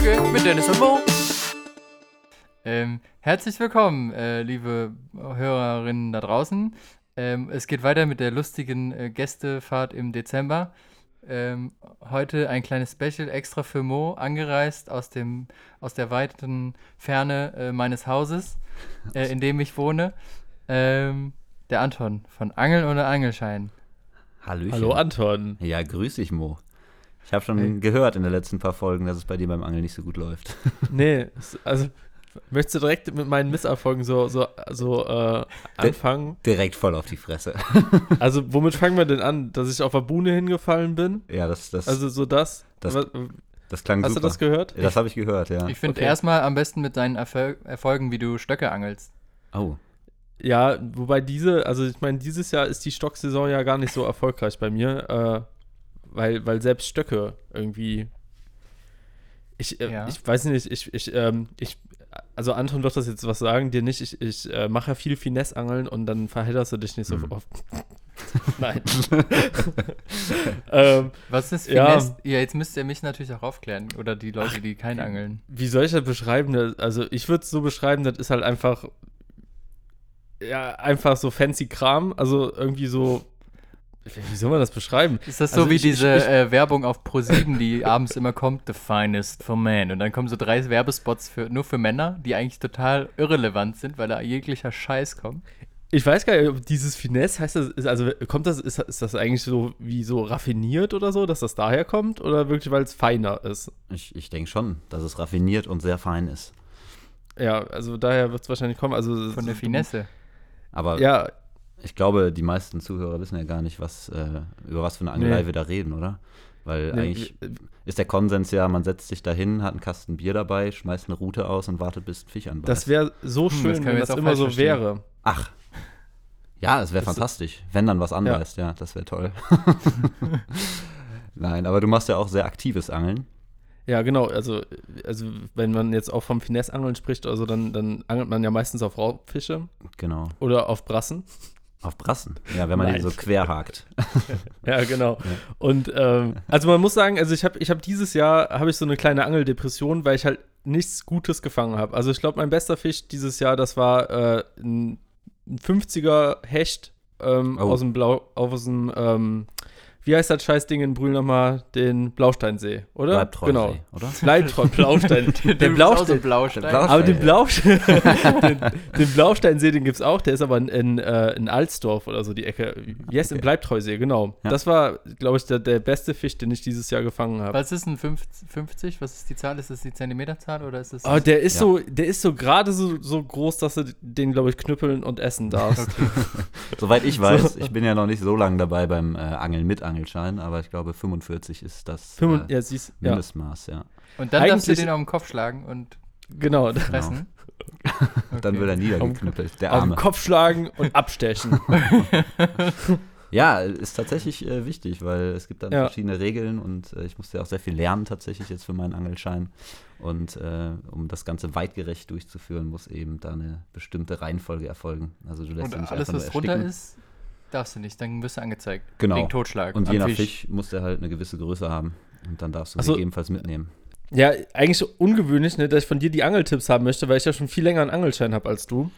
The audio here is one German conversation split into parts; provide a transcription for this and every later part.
Folge mit Dennis und Mo. Ähm, herzlich willkommen, äh, liebe Hörerinnen da draußen. Ähm, es geht weiter mit der lustigen äh, Gästefahrt im Dezember. Ähm, heute ein kleines Special extra für Mo, angereist aus, dem, aus der weiten Ferne äh, meines Hauses, äh, in dem ich wohne. Ähm, der Anton von Angeln ohne Angelschein. Hallöchen. Hallo Anton. Ja, grüß dich, Mo. Ich habe schon Hey. gehört in den letzten paar Folgen, dass es bei dir beim Angeln nicht so gut läuft. Nee, also möchtest du direkt mit meinen Misserfolgen so, so, so äh, anfangen? Direkt voll auf die Fresse. Also womit fangen wir denn an? Dass ich auf der Buhne hingefallen bin? Ja, das, das, Also so das? Das- Was, das klang hast super. du das gehört? Ja, das habe ich gehört, ja. Ich finde Okay. erstmal am besten mit deinen Erfol Erfolgen, wie du Stöcke angelst. Oh, Ja, wobei diese, also ich meine, dieses Jahr ist die Stocksaison ja gar nicht so erfolgreich bei mir, äh, weil, weil selbst Stöcke irgendwie. Ich, äh, Ja. ich weiß nicht, ich, ich, ähm, ich, also Anton wird das jetzt was sagen, dir nicht, ich, ich äh, mache ja viel Finesse-Angeln und dann verhedderst du dich nicht so Mhm. oft. Nein. ähm, Was ist Ja. Finesse? Ja. jetzt müsst ihr mich natürlich auch aufklären. Oder die Leute, die kein Angeln. wie soll ich das beschreiben? Also ich würde es so beschreiben, das ist halt einfach, ja, einfach so fancy Kram, also irgendwie so, wie soll man das beschreiben? Ist das so Also wie ich- ich- diese ich- äh, Werbung auf Pro7, die abends immer kommt, The Finest for Men? Und dann kommen so drei Werbespots für, nur für Männer, die eigentlich total irrelevant sind, weil da jeglicher Scheiß kommt. Ich weiß gar nicht, ob dieses Finesse heißt das, ist, also kommt das, ist, ist das eigentlich so wie so raffiniert oder so, dass das daher kommt oder wirklich, weil es feiner ist? ich, ich denke schon, dass es raffiniert und sehr fein ist. Ja, also daher wird es wahrscheinlich kommen. Also Von der Finesse. Aber Ja, ich glaube, die meisten Zuhörer wissen ja gar nicht, was, äh, über was für eine Angelei Nee. wir da reden, oder? Weil Nee, eigentlich äh, ist der Konsens ja, man setzt sich dahin, hat einen Kasten Bier dabei, schmeißt eine Route aus und wartet, bis ein Fisch anbeißt. das wäre so Hm, schön, das können wir wenn das auch immer so verstehen. wäre. Ach. Ja, es wäre Das- fantastisch, wenn dann was anbeißt, ja, das wäre toll. Nein, aber du machst ja auch sehr aktives Angeln. Ja, genau. Also, also wenn man jetzt auch vom Finesse-Angeln spricht, also dann, dann angelt man ja meistens auf Raubfische Genau. oder auf Brassen. Auf Brassen. Ja, wenn man Nein. so quer hakt. Ja, genau. Und ähm, also man muss sagen, also ich habe ich hab dieses Jahr habe ich so eine kleine Angeldepression, weil ich halt nichts Gutes gefangen habe. Also ich glaube, mein bester Fisch dieses Jahr, das war äh, ein, ein 50er Hecht ähm, Oh. aus dem Blau, aus dem, ähm, wie heißt das Scheißding in Brühl nochmal? Den Blausteinsee, oder? Bleibt treu, Genau. See, oder? Blautreu, Blaustein. so Blaustein. ein Blaustein. Blaustein. Aber den. Blausch den, den Blausteinsee, den gibt es auch, der ist aber in, in, äh, in Alsdorf oder so die Ecke. Heißt okay. Okay. Bleibtreusee, genau. Ja. Das war, glaube ich, der, der beste Fisch, den ich dieses Jahr gefangen habe. Was ist ein 50, 50? Was ist die Zahl? Ist das die Zentimeterzahl oder ist das. Aber der ist Ja. so, der ist so gerade so, so groß, dass du den, glaube ich, knüppeln und essen darfst. Soweit ich weiß, ich bin ja noch nicht so lange dabei beim äh, Angeln mit Angelschein, aber ich glaube 45 ist das Fünfund- äh, ja, siehst ja, Mindestmaß, ja. Und dann darfst du Eigentlich- den auf den Kopf schlagen und genau. fressen. Dann Okay. wird er niedergeknüppelt, der Auf den Arme. Kopf schlagen und abstechen. Ja, ist tatsächlich äh, wichtig, weil es gibt dann Ja. verschiedene Regeln und äh, ich musste ja auch sehr viel lernen tatsächlich jetzt für meinen Angelschein. Und äh, um das Ganze weitgerecht durchzuführen, muss eben da eine bestimmte Reihenfolge erfolgen. Also du lässt Und ihn nicht alles, was ersticken. ist, darfst du nicht. Dann wirst du angezeigt. Genau. Wegen Totschlag. Und je nach Fisch. muss der halt eine gewisse Größe haben. Und dann darfst du Ach so. gegebenenfalls mitnehmen. ja, eigentlich so ungewöhnlich, ne, dass ich von dir die Angeltipps haben möchte, weil ich ja schon viel länger einen Angelschein habe als du.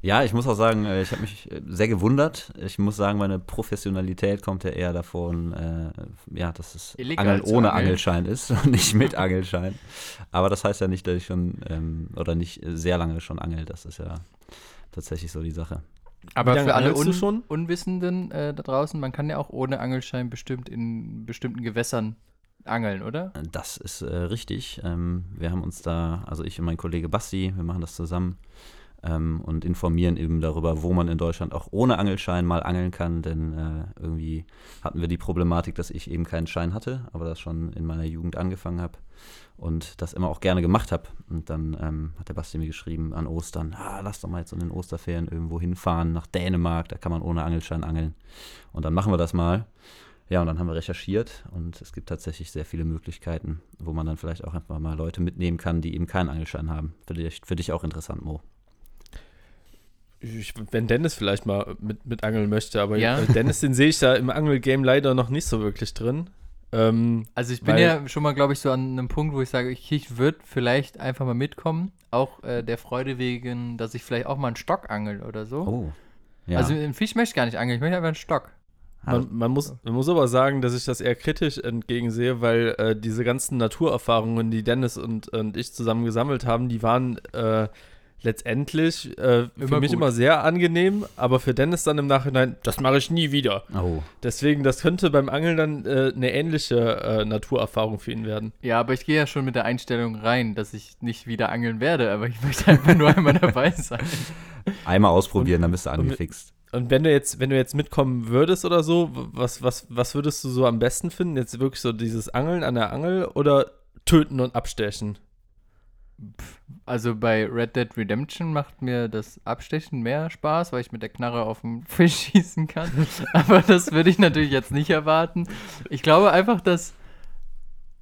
Ja, ich muss auch sagen, äh, ich habe mich äh, sehr gewundert. Ich muss sagen, meine Professionalität kommt ja eher davon, äh, ja, dass es Illegal Angeln ohne angeln. Angelschein ist und nicht mit Angelschein. Aber das heißt ja nicht, dass ich schon ähm, oder nicht sehr lange schon angel. Das ist ja tatsächlich so die Sache. Aber für alle Un schon? Unwissenden äh, da draußen, man kann ja auch ohne Angelschein bestimmt in bestimmten Gewässern angeln, oder? Das ist äh, richtig. Ähm, wir haben uns da, also ich und mein Kollege Basti, wir machen das zusammen ähm, und informieren eben darüber, wo man in Deutschland auch ohne Angelschein mal angeln kann, denn äh, irgendwie hatten wir die Problematik, dass ich eben keinen Schein hatte, aber das schon in meiner Jugend angefangen habe und das immer auch gerne gemacht habe. Und dann ähm, hat der Basti mir geschrieben an Ostern, ah, lass doch mal jetzt in den Osterferien irgendwo hinfahren, nach Dänemark, da kann man ohne Angelschein angeln. Und dann machen wir das mal. Ja, und dann haben wir recherchiert und es gibt tatsächlich sehr viele Möglichkeiten, wo man dann vielleicht auch einfach mal Leute mitnehmen kann, die eben keinen Angelschein haben. Für dich, für dich auch interessant, Mo. Ich, wenn Dennis vielleicht mal mit, mit angeln möchte, aber Ja. äh, Dennis, den sehe ich da im Angelgame leider noch nicht so wirklich drin. Ähm, Also ich bin Weil- ja schon mal, glaube ich, so an einem Punkt, wo ich sage, ich, ich würde vielleicht einfach mal mitkommen. Auch äh, der Freude wegen, dass ich vielleicht auch mal einen Stock angel oder so. Oh. Ja. Also einen Fisch möchte ich gar nicht angeln, ich möchte einfach einen Stock. Man, man, muss, man muss aber sagen, dass ich das eher kritisch entgegensehe, weil äh, diese ganzen Naturerfahrungen, die Dennis und, und ich zusammen gesammelt haben, die waren äh, letztendlich äh, für mich gut. immer sehr angenehm, aber für Dennis dann im Nachhinein, das mache ich nie wieder. oh. Deswegen, das könnte beim Angeln dann äh, eine ähnliche äh, Naturerfahrung für ihn werden. Ja, aber ich gehe ja schon mit der Einstellung rein, dass ich nicht wieder angeln werde, aber ich möchte einfach nur einmal dabei sein. Einmal ausprobieren, dann bist du und angefixt. Und wenn du jetzt, wenn du jetzt mitkommen würdest oder so, was, was, was würdest du so am besten finden? Jetzt wirklich so dieses Angeln an der Angel oder töten und abstechen? Also bei Red Dead Redemption macht mir das Abstechen mehr Spaß, weil ich mit der Knarre auf den Fisch schießen kann. Aber das würde ich natürlich jetzt nicht erwarten. Ich glaube einfach, dass.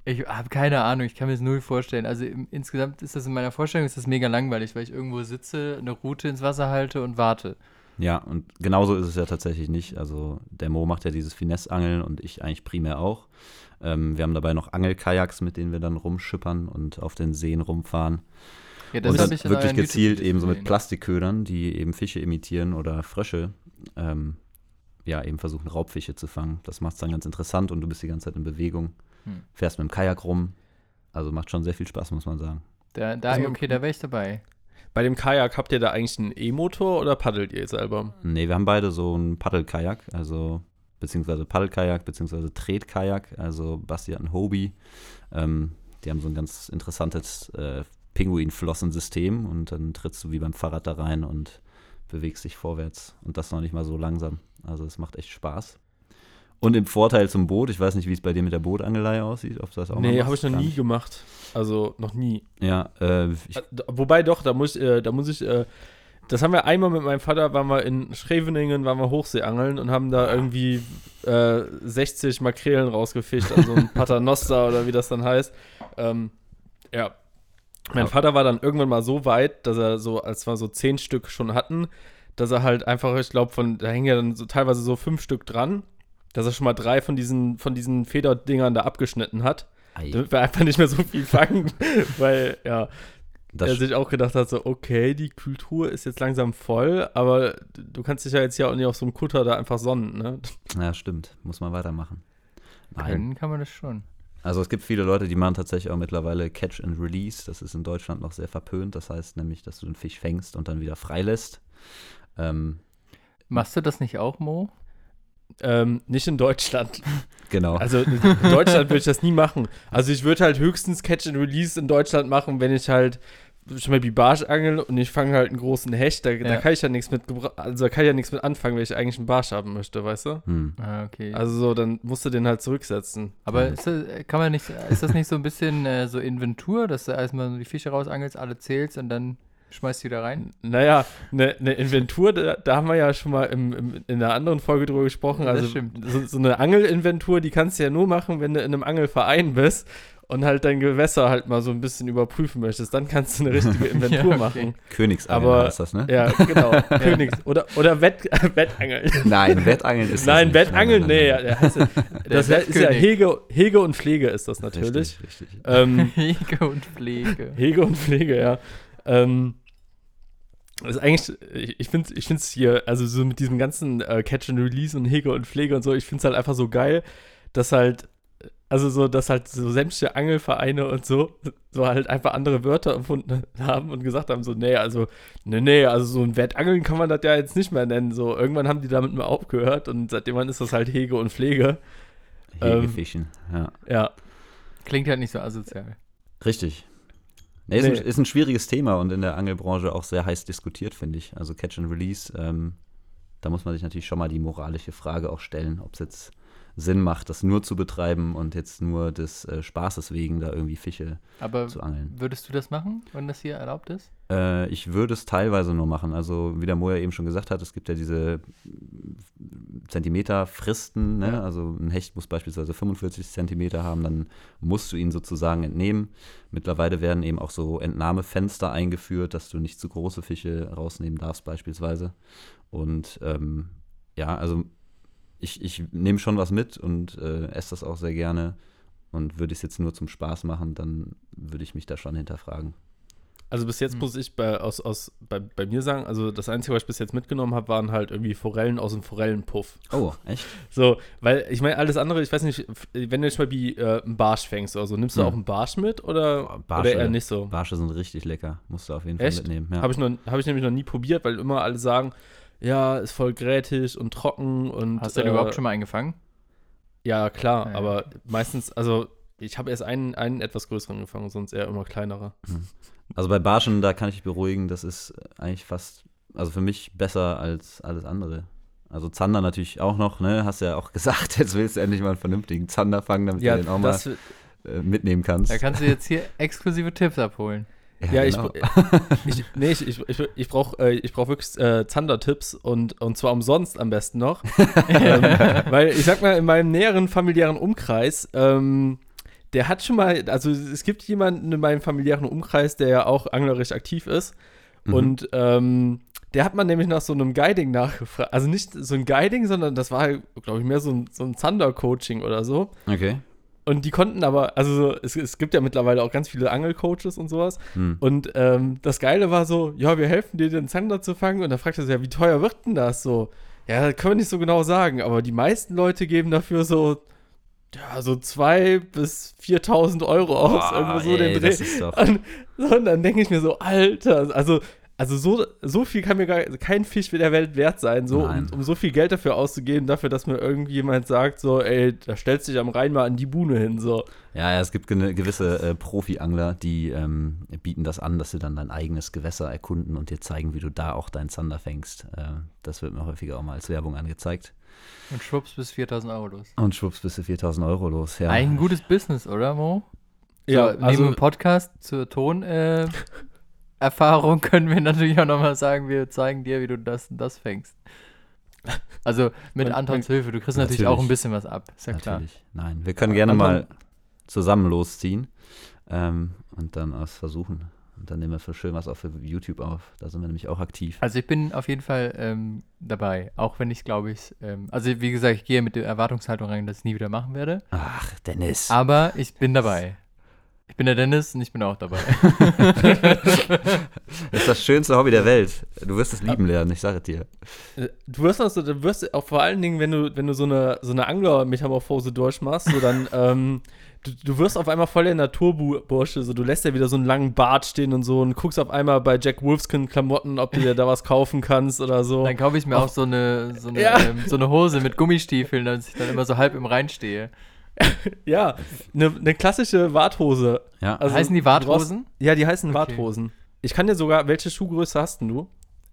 Ich habe keine Ahnung, ich kann mir das null vorstellen. Also im, insgesamt ist das in meiner Vorstellung ist das mega langweilig, weil ich irgendwo sitze, eine Route ins Wasser halte und warte. Ja, und genauso ist es ja tatsächlich nicht. Also der Mo macht ja dieses Finesse-Angeln und ich eigentlich primär auch. Ähm, wir haben dabei noch Angelkajaks, mit denen wir dann rumschippern und auf den Seen rumfahren. Ja, und hab dann wirklich gezielt eben so mit. Plastikködern, die eben Fische imitieren oder Frösche, ähm, ja, eben versuchen Raubfische zu fangen. Das macht es dann ganz interessant und du bist die ganze Zeit in Bewegung, Hm. fährst mit dem Kajak rum. Also macht schon sehr viel Spaß, muss man sagen. Da, da, Also- okay, da wäre ich dabei. Bei dem Kajak habt ihr da eigentlich einen E-Motor oder paddelt ihr selber? Nee, wir haben beide so ein Paddelkajak, also beziehungsweise Paddelkajak, beziehungsweise Tretkajak. Also Basti hat ein Hobie. Ähm, die haben so ein ganz interessantes äh, Pinguinflossensystem und dann trittst du wie beim Fahrrad da rein und bewegst dich vorwärts und das noch nicht mal so langsam. Also es macht echt Spaß. Und im Vorteil zum Boot, ich weiß nicht, wie es bei dir mit der Bootangelei aussieht, ob das auch mal nee, habe ich noch nie gemacht. Also noch nie. Ja, äh, ich, Äh, Wobei doch, da muss, ich, äh, da muss ich, äh, das haben wir einmal mit meinem Vater, waren wir in Schreveningen, waren wir Hochseeangeln und haben da irgendwie äh, 60 Makrelen rausgefischt, also ein Paternoster oder wie das dann heißt. Ähm, ja. Mein. Vater war dann irgendwann mal so weit, dass er so, als wir so zehn Stück schon hatten, dass er halt einfach, ich glaube, von, da hängen ja dann so teilweise so fünf Stück dran, dass er schon mal drei von diesen, von diesen Federdingern da abgeschnitten hat, ei, damit wir einfach nicht mehr so viel fangen, weil, ja, das, er sich auch gedacht hat, so, okay, die Kultur ist jetzt langsam voll, aber du kannst dich ja jetzt ja auch nicht auf so einem Kutter da einfach sonnen, ne? ja, stimmt, muss man weitermachen. Nein. Können kann man das schon. Also es gibt viele Leute, die machen tatsächlich auch mittlerweile Catch and Release. Das ist in Deutschland noch sehr verpönt. Das heißt nämlich, dass du den Fisch fängst und dann wieder freilässt. Ähm, Machst du das nicht auch, Mo? Ähm, nicht in Deutschland. genau. Also in Deutschland würde ich das nie machen. Also ich würde halt höchstens Catch and Release in Deutschland machen, wenn ich halt schon mal die Barsch angeln und ich fange halt einen großen Hecht, da, da Ja. kann ich ja nichts mit also da kann ich ja nichts mit anfangen, weil ich eigentlich einen Barsch haben möchte, weißt du? hm. Ah, okay. Also so, dann musst du den halt zurücksetzen. Aber Ja. ist das, kann man nicht, ist das nicht so ein bisschen äh, so Inventur, dass du erstmal die Fische rausangelst, alle zählst und dann schmeißt du wieder rein? Naja, eine ne Inventur, da, da haben wir ja schon mal im, im, in einer anderen Folge drüber gesprochen. Das Also stimmt. So, so eine Angelinventur, die kannst du ja nur machen, wenn du in einem Angelverein bist und halt dein Gewässer halt mal so ein bisschen überprüfen möchtest. Dann kannst du eine richtige Inventur Ja, okay. machen. Königsangel Aber- heißt das, ne? Ja, genau. Königs. Oder, oder Wett, Wettangeln. Nein, Wettangeln ist das Nein, nicht. Wettangeln, Nein, nee, nein, ja, der heißt, ja- das Der ist ja. Hege, Hege und Pflege ist das nein. natürlich. Richtig, richtig. Ähm, Hege und Pflege. Hege und Pflege, ja. Ähm, das ist eigentlich, ich, ich finde ich find's hier, also so mit diesem ganzen äh, Catch and Release und Hege und Pflege und so, ich finde es halt einfach so geil, dass halt, also so, dass halt so sämtliche Angelvereine und so, so halt einfach andere Wörter erfunden haben und gesagt haben, so, nee, also, nee, nee, also so ein Wettangeln kann man das ja jetzt nicht mehr nennen, so, irgendwann haben die damit mal aufgehört und seitdem ist das halt Hege und Pflege, ähm, Hegefischen, ja. ja. Klingt halt nicht so asozial. Richtig. Nee, ist, Nee. Ein, ist ein schwieriges Thema und in der Angelbranche auch sehr heiß diskutiert, finde ich. Also Catch and Release, ähm, da muss man sich natürlich schon mal die moralische Frage auch stellen, ob es jetzt Sinn macht, das nur zu betreiben und jetzt nur des äh, Spaßes wegen da irgendwie Fische Aber zu angeln. würdest du das machen, wenn das hier erlaubt ist? Äh, ich würde es teilweise nur machen. Also, wie der Moja eben schon gesagt hat, es gibt ja diese Zentimeterfristen. Ne? Ja. Also, ein Hecht muss beispielsweise 45 Zentimeter haben, dann musst du ihn sozusagen entnehmen. Mittlerweile werden eben auch so Entnahmefenster eingeführt, dass du nicht zu große Fische rausnehmen darfst, beispielsweise. Und ähm, ja, also ich, ich nehme schon was mit und äh, esse das auch sehr gerne. Und würde ich es jetzt nur zum Spaß machen, dann würde ich mich da schon hinterfragen. Also bis jetzt Hm. muss ich bei, aus, aus, bei, bei mir sagen, also das Einzige, was ich bis jetzt mitgenommen habe, waren halt irgendwie Forellen aus dem Forellenpuff. Oh, echt? So, weil ich meine, alles andere, ich weiß nicht, wenn du jetzt mal wie äh, einen Barsch fängst oder so, nimmst du Hm. auch einen Barsch mit oder, Boah, oder eher nicht so? Barsche sind richtig lecker. Musst du auf jeden Echt? Fall mitnehmen. Ja. Habe ich, noch- hab ich nämlich noch nie probiert, weil immer alle sagen, ja, ist voll grätig und trocken und. Hast du den äh, überhaupt schon mal eingefangen? Ja, klar, Ja. aber meistens, also ich habe erst einen, einen etwas größeren gefangen, sonst eher immer kleinere. Also bei Barschen, da kann ich dich beruhigen, das ist eigentlich fast, also für mich besser als alles andere. Also Zander natürlich auch noch, ne? Hast ja auch gesagt, jetzt willst du endlich mal einen vernünftigen Zander fangen, damit Ja, du den auch mal äh, mitnehmen kannst. Da kannst du jetzt hier exklusive Tipps abholen. Ja, ich, genau. ich, nee, ich, ich, ich, ich brauche äh, ich brauch wirklich äh, Zander-Tipps und, und zwar umsonst am besten noch. ähm, weil ich sag mal, in meinem näheren familiären Umkreis, ähm, der hat schon mal, also es gibt jemanden in meinem familiären Umkreis, der ja auch anglerisch aktiv ist. Mhm. Und ähm, der hat man nämlich nach so einem Guiding nachgefragt. Also nicht so ein Guiding, sondern das war, glaube ich, mehr so ein, so ein Zander-Coaching oder so. Okay. Und die konnten aber, also so, es, es gibt ja mittlerweile auch ganz viele Angelcoaches und sowas. Hm. Und ähm, das Geile war so, ja, wir helfen dir, den Zander zu fangen. Und dann fragte er so, ja, wie teuer wird denn das so? Ja, können wir nicht so genau sagen, aber die meisten Leute geben dafür so, ja, so 2.000 bis 4.000 Euro aus. Boah, irgendwo so ey, den Dreh. Und, so, und dann denke ich mir so, Alter, also, also so, so viel kann mir gar kein Fisch der Welt wert sein, so, um, um so viel Geld dafür auszugeben, dafür, dass mir irgendjemand sagt, so, ey, da stellst du dich am Rhein mal an die Buhne hin, so. Ja, ja, es gibt gewisse äh, Profi-Angler, die ähm, bieten das an, dass sie dann dein eigenes Gewässer erkunden und dir zeigen, wie du da auch deinen Zander fängst. Äh, das wird mir häufiger auch mal als Werbung angezeigt. Und schwupps bis 4000 Euro los. Und schwupps bist du 4000 Euro los. Ja. Eigentlich ein gutes Business, oder, Mo? So, Ja, neben also, dem Podcast zur Ton äh, Erfahrung können wir natürlich auch nochmal sagen, wir zeigen dir, wie du das und das fängst. Also mit Man- Antons Hilfe, du kriegst natürlich, Natürlich. auch ein bisschen was ab, ist ja klar. Natürlich. Nein, wir können gerne Anton- mal zusammen losziehen ähm, und dann was versuchen. Und dann nehmen wir für schön was auch für YouTube auf. Da sind wir nämlich auch aktiv. Also ich bin auf jeden Fall ähm, dabei, auch wenn ich glaube ich, ähm, also wie gesagt, ich gehe mit der Erwartungshaltung rein, dass ich nie wieder machen werde, Ach, Dennis. aber ich bin dabei. Ich bin der Dennis und ich bin auch dabei. Das ist das schönste Hobby der Welt. Du wirst es lieben lernen, ich sage es dir. äh, du wirst also, du wirst auch vor allen Dingen, wenn du, wenn du so eine, so eine Angler-Metamorphose durchmachst, so dann, ähm, du, du wirst auf einmal voll der Naturbursche, so du lässt ja wieder so einen langen Bart stehen und so und guckst auf einmal bei Jack Wolfskin Klamotten, ob du dir da was kaufen kannst oder so. Dann kaufe ich mir auch so eine, so eine, Ja. ähm, so eine Hose mit Gummistiefeln, dass ich dann immer so halb im Rhein stehe. Ja, eine ne klassische Warthose. Ja, Also, heißen die Warthosen? Ja, die heißen Okay. Warthosen. Ich kann dir sogar, welche Schuhgröße hast denn du?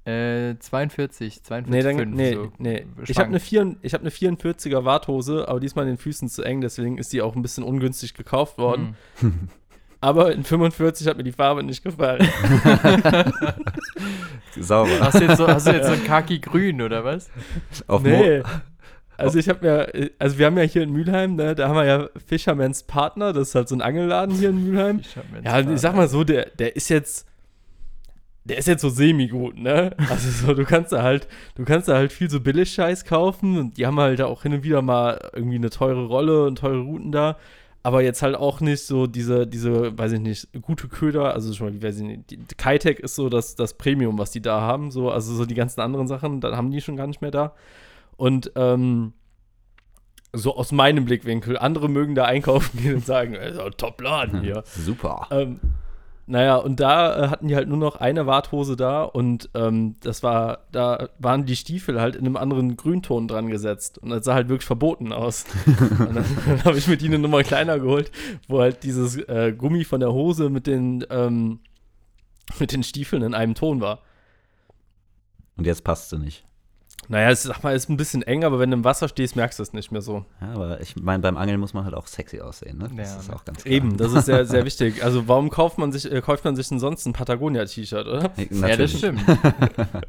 Äh, 42, 42, Nee, dann, 5, nee, so nee. Ich habe eine, vier- ich hab eine 44er Warthose, aber diesmal in den Füßen zu eng, deswegen ist die auch ein bisschen ungünstig gekauft worden. Hm. Aber in 45 hat mir die Farbe nicht gefallen. sauber. Hast du jetzt so, hast du jetzt so ein Kaki-Grün oder was? Auf Mo nee. Also ich habe mir, also wir haben ja hier in Mülheim, ne, da haben wir ja Fisherman's Partner, das ist halt so ein Angelladen hier in Mülheim. Ja, ich sag mal so, der, der ist jetzt, der ist jetzt so semi-gut, ne? Also so, du kannst da halt, du kannst da halt viel so Billig-Scheiß kaufen und die haben halt auch hin und wieder mal irgendwie eine teure Rolle und teure Routen da. Aber jetzt halt auch nicht so diese, diese, weiß ich nicht, gute Köder, also schon mal, weiß ich nicht, Kitec ist so das, das Premium, was die da haben, so, also so die ganzen anderen Sachen, dann haben die schon gar nicht mehr da. Und, ähm, so aus meinem Blickwinkel, andere mögen da einkaufen gehen und sagen, ey, so Top-Laden hier. Super. Ähm, naja, und da äh, hatten die halt nur noch eine Warthose da und ähm, das war, da waren die Stiefel halt in einem anderen Grünton dran gesetzt und das sah halt wirklich verboten aus. und dann, dann habe ich mir die eine Nummer kleiner geholt, wo halt dieses äh, Gummi von der Hose mit den, ähm, mit den Stiefeln in einem Ton war. Und jetzt passt sie nicht. Naja, es, sag mal, ist ein bisschen eng, aber wenn du im Wasser stehst, merkst du es nicht mehr so. Ja, aber ich meine, beim Angeln muss man halt auch sexy aussehen, ne? Das Ja, ist auch ganz klar. Eben, das ist sehr, sehr wichtig. Also warum kauft man sich, äh, kauft man sich denn sonst ein Patagonia-T-Shirt, oder? Hey, Ja, das natürlich. stimmt.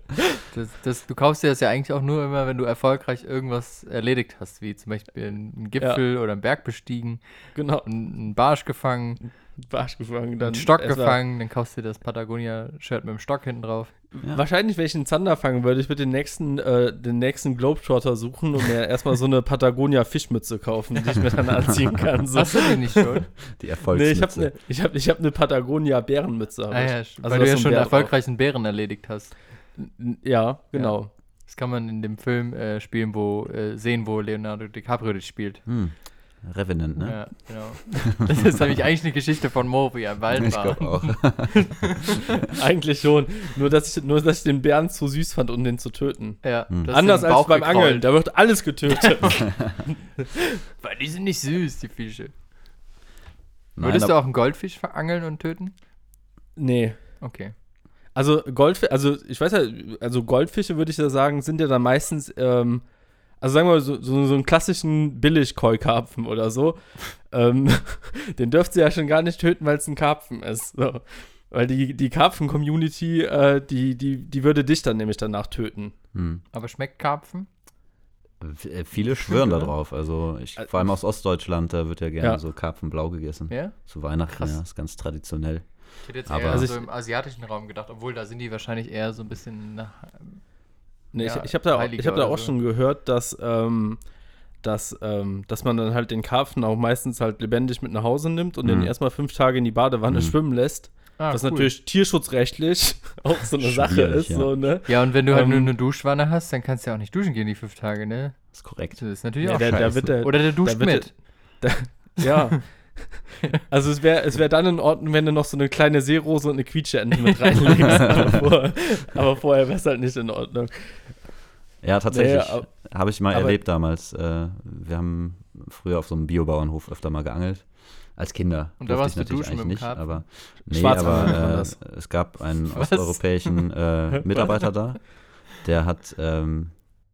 Das, das, du kaufst dir das ja eigentlich auch nur immer, wenn du erfolgreich irgendwas erledigt hast, wie zum Beispiel einen Gipfel oder einen Berg bestiegen, Genau. einen, Barsch gefangen, Barsch gefangen, einen Stock gefangen, dann kaufst du dir das Patagonia-Shirt mit dem Stock hinten drauf. Ja. Wahrscheinlich, wenn ich einen Zander fangen würde, ich würde den nächsten, äh, den nächsten Globetrotter suchen und mir erstmal so eine Patagonia-Fischmütze kaufen, die ich mir dann anziehen kann. So. Hast du die nicht schon? Die Nee, Erfolgsmütze. ich habe eine ich hab, ich hab ne Patagonia-Bärenmütze. ah, ich. ja, Also weil du ja schon ein einen Bär erfolgreichen Bären erledigt hast. Ja, genau. Das kann man in dem Film äh, spielen, wo äh, sehen, wo Leonardo DiCaprio das spielt. Hm. Revenant, ne? Ja, genau. Das ist nämlich eigentlich eine Geschichte von Mo, wie er im Wald ich war. glaube auch. Eigentlich schon. Nur dass, ich, nur, dass ich den Bären zu süß fand, um den zu töten. Ja, Hm. hast Anders als beim gekrault. Angeln. Da wird alles getötet. Weil die sind nicht süß, die Fische. Nein, Würdest du auch einen Goldfisch verangeln und töten? nee. Okay. Also Goldfische, also ich weiß ja, also Goldfische würde ich ja sagen, sind ja dann meistens, ähm, also sagen wir mal, so, so, so einen klassischen Billig-Koi-Karpfen oder so. ähm, den dürft ihr ja schon gar nicht töten, weil es ein Karpfen ist. So. Weil die, die Karpfen-Community, äh, die, die, die würde dich dann nämlich danach töten. Hm. Aber schmeckt Karpfen? V- äh, Viele schwören da drauf. Also ich, Ä- vor allem aus Ostdeutschland, da wird ja gerne Ja. so Karpfenblau gegessen. Ja? Zu Weihnachten, Krass. ja, ist ganz traditionell. Ich hätte jetzt Aber- eher Also so im asiatischen Raum gedacht, obwohl da sind die wahrscheinlich eher so ein bisschen nach. Nee, Ja, ich ich habe da, ich hab da auch so. schon gehört, dass, ähm, dass, ähm, dass man dann halt den Karpfen auch meistens halt lebendig mit nach Hause nimmt und den Mhm. erstmal fünf Tage in die Badewanne Mhm. schwimmen lässt. Ah, was cool. natürlich tierschutzrechtlich auch so eine Sache ist. ja. So, ne? Ja, und wenn du halt Ähm, nur eine Duschwanne hast, dann kannst du ja auch nicht duschen gehen die fünf Tage, ne? Ist korrekt. Das ist natürlich Ja, auch der- der scheiße. wird der- Oder der duscht wird der- mit. Ja. Also es wäre es wär dann in Ordnung, wenn du noch so eine kleine Seerose und eine Quietscheente mit reinlegst. aber, vorher, aber vorher wäre es halt nicht in Ordnung. Ja, tatsächlich. Ab- Habe ich mal erlebt damals. Äh, wir haben früher auf so einem Biobauernhof öfter mal geangelt. Als Kinder. Und da warst ich du natürlich duschen eigentlich mit dem nicht, aber nee, aber äh, es gab einen Was? osteuropäischen äh, Mitarbeiter da, der hat, ähm,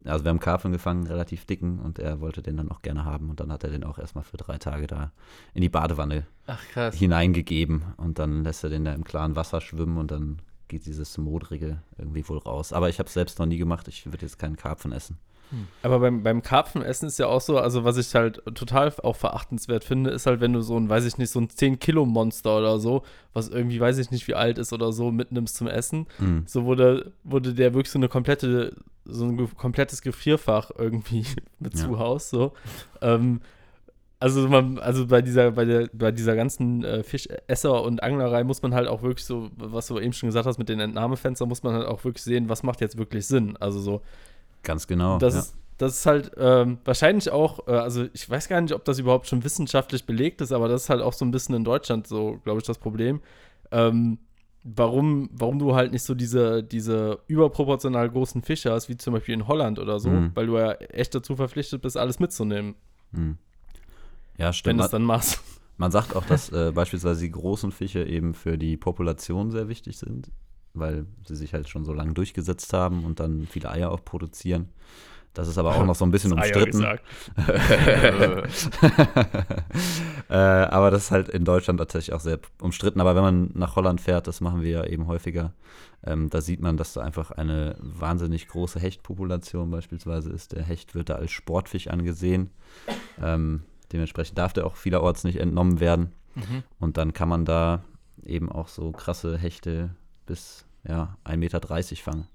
also wir haben Karpfen gefangen, relativ dicken, und er wollte den dann auch gerne haben und dann hat er den auch erstmal für drei Tage da in die Badewanne Ach hineingegeben und dann lässt er den da im klaren Wasser schwimmen und dann geht dieses Modrige irgendwie wohl raus. Aber ich habe es selbst noch nie gemacht, ich würde jetzt keinen Karpfen essen. Aber beim, beim Karpfenessen ist ja auch so, also was ich halt total auch verachtenswert finde, ist halt, wenn du so ein, weiß ich nicht, so ein 10-Kilo-Monster oder so, was irgendwie, weiß ich nicht, wie alt ist oder so, mitnimmst zum Essen. Mm. So wurde, wurde der wirklich so eine komplette, so ein komplettes Gefrierfach irgendwie mit Ja. zu Haus, so. ähm, also man, also bei dieser, bei der, bei dieser ganzen äh, Fischesser- und Anglerei muss man halt auch wirklich so, was du eben schon gesagt hast mit den Entnahmefenstern, muss man halt auch wirklich sehen, was macht jetzt wirklich Sinn. Also so, Ganz genau. das, ja. ist, das ist halt ähm, wahrscheinlich auch, äh, also ich weiß gar nicht, ob das überhaupt schon wissenschaftlich belegt ist, aber das ist halt auch so ein bisschen in Deutschland so, glaube ich, das Problem. Ähm, warum, warum du halt nicht so diese, diese überproportional großen Fische hast, wie zum Beispiel in Holland oder so, Mhm. weil du ja echt dazu verpflichtet bist, alles mitzunehmen, Hm. Ja, wenn stimmt. du Man, es dann machst. man sagt auch, dass äh, beispielsweise die großen Fische eben für die Population sehr wichtig sind, weil sie sich halt schon so lange durchgesetzt haben und dann viele Eier auch produzieren. Das ist aber auch noch so ein bisschen umstritten. äh, aber das ist halt in Deutschland tatsächlich auch sehr umstritten. Aber wenn man nach Holland fährt, das machen wir ja eben häufiger, ähm, da sieht man, dass da einfach eine wahnsinnig große Hechtpopulation beispielsweise ist. Der Hecht wird da als Sportfisch angesehen. Ähm, dementsprechend darf der auch vielerorts nicht entnommen werden. Mhm. Und dann kann man da eben auch so krasse Hechte bis ja, 1,30 Meter fangen.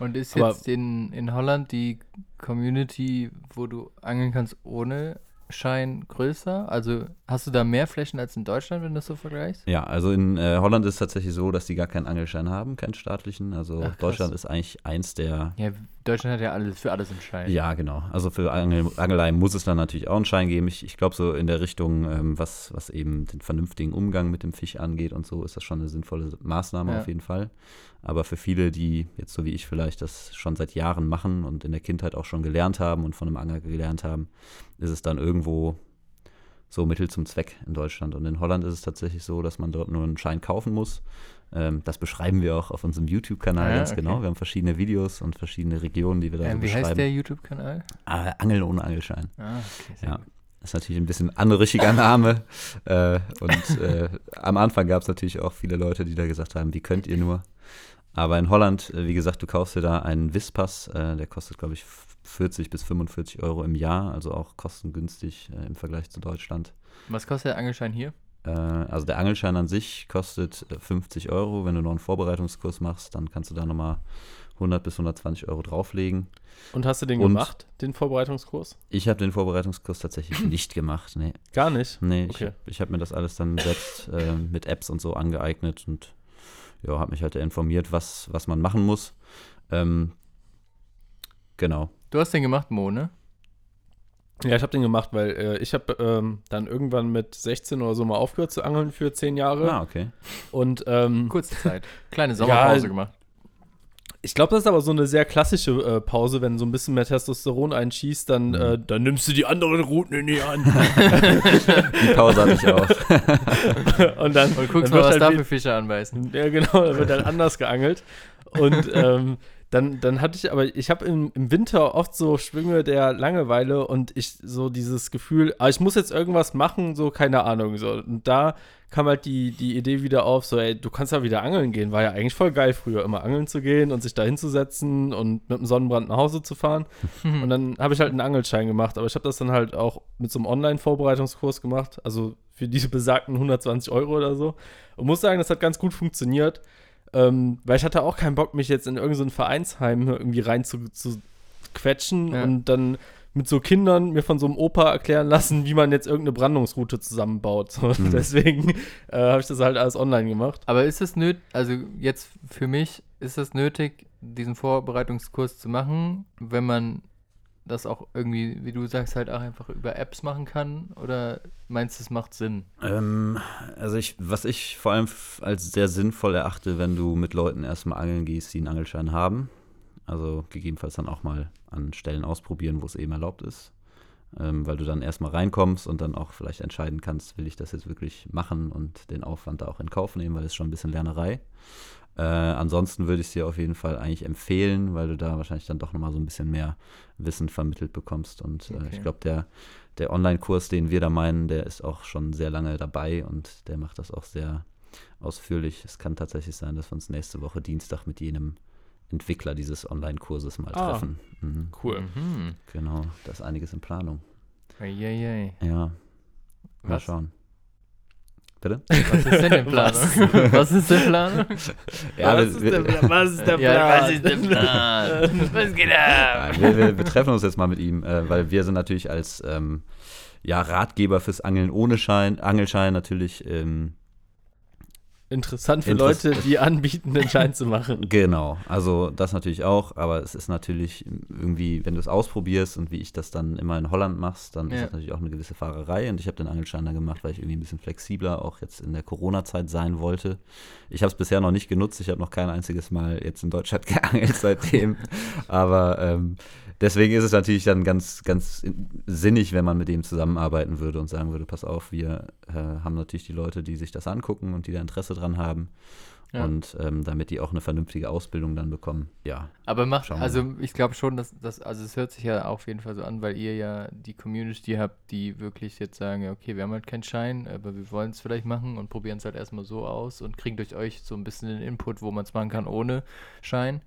Und ist Aber- jetzt in, in Holland die Community, wo du angeln kannst ohne Schein größer? Also hast du da mehr Flächen als in Deutschland, wenn du das so vergleichst? Ja, also in äh, Holland ist es tatsächlich so, dass die gar keinen Angelschein haben, keinen staatlichen. Also Ach. Deutschland ist eigentlich eins der Ja, Deutschland hat ja alles für alles einen Schein. Ja, genau. Also für Angel Angelei muss es dann natürlich auch einen Schein geben. Ich, ich glaube, so in der Richtung, ähm, was, was eben den vernünftigen Umgang mit dem Fisch angeht und so, ist das schon eine sinnvolle Maßnahme Ja. auf jeden Fall. Aber für viele, die jetzt so wie ich vielleicht das schon seit Jahren machen und in der Kindheit auch schon gelernt haben und von einem Angler gelernt haben, ist es dann irgendwo so Mittel zum Zweck in Deutschland. Und in Holland ist es tatsächlich so, dass man dort nur einen Schein kaufen muss. Ähm, das beschreiben wir auch auf unserem YouTube-Kanal Ah, ganz okay. genau. Wir haben verschiedene Videos und verschiedene Regionen, die wir da so Ähm, wie beschreiben. heißt der YouTube-Kanal? Ah, Angeln ohne Angelschein. Ah, okay. Ja. Das ist natürlich ein bisschen anrüchiger Name. äh, und äh, am Anfang gab es natürlich auch viele Leute, die da gesagt haben, wie könnt ihr nur? Aber in Holland, äh, wie gesagt, du kaufst dir da einen Wispass, äh, der kostet, glaube ich, 40 bis 45 Euro im Jahr, also auch kostengünstig äh, im Vergleich zu Deutschland. Was kostet der Angelschein hier? Äh, also der Angelschein an sich kostet 50 Euro. Wenn du noch einen Vorbereitungskurs machst, dann kannst du da nochmal 100 bis 120 Euro drauflegen. Und hast du den Und- gemacht, den Vorbereitungskurs? Ich habe den Vorbereitungskurs tatsächlich nicht gemacht. Nee, Gar nicht. nee Okay. ich, ich habe mir das alles dann selbst äh, mit Apps und so angeeignet und ja, habe mich halt informiert, was, was man machen muss. Ähm, genau. Du hast den gemacht, Mo, ne? Ja, ich habe den gemacht, weil äh, ich habe ähm, dann irgendwann mit 16 oder so mal aufgehört zu angeln für 10 Jahre. Ah, okay. Und ähm, Kurze Zeit. Kleine Sommerpause Ja, gemacht. Ich glaube, das ist aber so eine sehr klassische äh, Pause, wenn so ein bisschen mehr Testosteron einschießt, dann, Mhm. äh, dann nimmst du die anderen Routen in die Hand. Die Pause hatte ich auch. und dann, Und guckst dann mal, was wird da halt für Fische anbeißen. Ja, genau, da wird dann anders geangelt. Und ähm, dann, dann hatte ich, aber ich habe im, im Winter oft so Schwünge der Langeweile und ich so dieses Gefühl, ah, ich muss jetzt irgendwas machen, so keine Ahnung. So. Und da kam halt die, die Idee wieder auf, so, ey, du kannst ja wieder angeln gehen. War ja eigentlich voll geil früher, immer angeln zu gehen und sich da hinzusetzen und mit dem Sonnenbrand nach Hause zu fahren. Und dann habe ich halt einen Angelschein gemacht, aber ich habe das dann halt auch mit so einem Online-Vorbereitungskurs gemacht, also für diese besagten 120 Euro oder so. Und muss sagen, das hat ganz gut funktioniert, ähm, weil ich hatte auch keinen Bock, mich jetzt in irgendein so ein Vereinsheim irgendwie rein zu, zu quetschen Ja. und dann mit so Kindern mir von so einem Opa erklären lassen, wie man jetzt irgendeine Brandungsroute zusammenbaut. So, Deswegen äh, habe ich das halt alles online gemacht. Aber ist es nötig, also jetzt für mich, ist es nötig, diesen Vorbereitungskurs zu machen, wenn man das auch irgendwie, wie du sagst, halt auch einfach über Apps machen kann? Oder meinst du, es macht Sinn? Ähm, also ich, was ich vor allem als sehr sinnvoll erachte, wenn du mit Leuten erstmal angeln gehst, die einen Angelschein haben. Also gegebenenfalls dann auch mal an Stellen ausprobieren, wo es eben erlaubt ist. Ähm, weil du dann erstmal reinkommst und dann auch vielleicht entscheiden kannst, will ich das jetzt wirklich machen und den Aufwand da auch in Kauf nehmen, weil es schon ein bisschen Lernerei. Äh, ansonsten würde ich es dir auf jeden Fall eigentlich empfehlen, weil du da wahrscheinlich dann doch nochmal so ein bisschen mehr Wissen vermittelt bekommst. Und äh, Okay. ich glaube, der, der Online-Kurs, den wir da meinen, der ist auch schon sehr lange dabei und der macht das auch sehr ausführlich. Es kann tatsächlich sein, dass wir uns nächste Woche Dienstag mit jenem Entwickler dieses Online-Kurses mal Ah. treffen. Mhm, Cool. Mhm. genau, da ist einiges in Planung. Eieiei. Ja, mal Was? schauen. Bitte? Was ist denn der Plan? Was ist der Plan? Ja, was, ist der, Plan? was ist der Ja, Plan? was ist der Plan? Was geht ab? Ja, wir, wir, wir treffen uns jetzt mal mit ihm, äh, weil wir sind natürlich als ähm, ja, Ratgeber fürs Angeln ohne Schein, Angelschein natürlich ähm, Interessant für Interess- Leute, die anbieten, den Schein zu machen. Genau, also das natürlich auch, aber es ist natürlich irgendwie, wenn du es ausprobierst und wie ich das dann immer in Holland machst, dann ist Ja. das natürlich auch eine gewisse Fahrerei und ich habe den Angelschein dann gemacht, weil ich irgendwie ein bisschen flexibler auch jetzt in der Corona-Zeit sein wollte. Ich habe es bisher noch nicht genutzt, ich habe noch kein einziges Mal jetzt in Deutschland geangelt seitdem, aber ähm, deswegen ist es natürlich dann ganz, ganz in- sinnig, wenn man mit dem zusammenarbeiten würde und sagen würde, pass auf, wir äh, haben natürlich die Leute, die sich das angucken und die da Interesse dran haben. Ja. Und ähm, damit die auch eine vernünftige Ausbildung dann bekommen. Ja, Aber macht, also ich glaube schon, dass das, also es hört sich ja auf jeden Fall so an, weil ihr ja die Community habt, die wirklich jetzt sagen, okay, wir haben halt keinen Schein, aber wir wollen es vielleicht machen und probieren es halt erstmal so aus und kriegen durch euch so ein bisschen den Input, wo man es machen kann ohne Schein.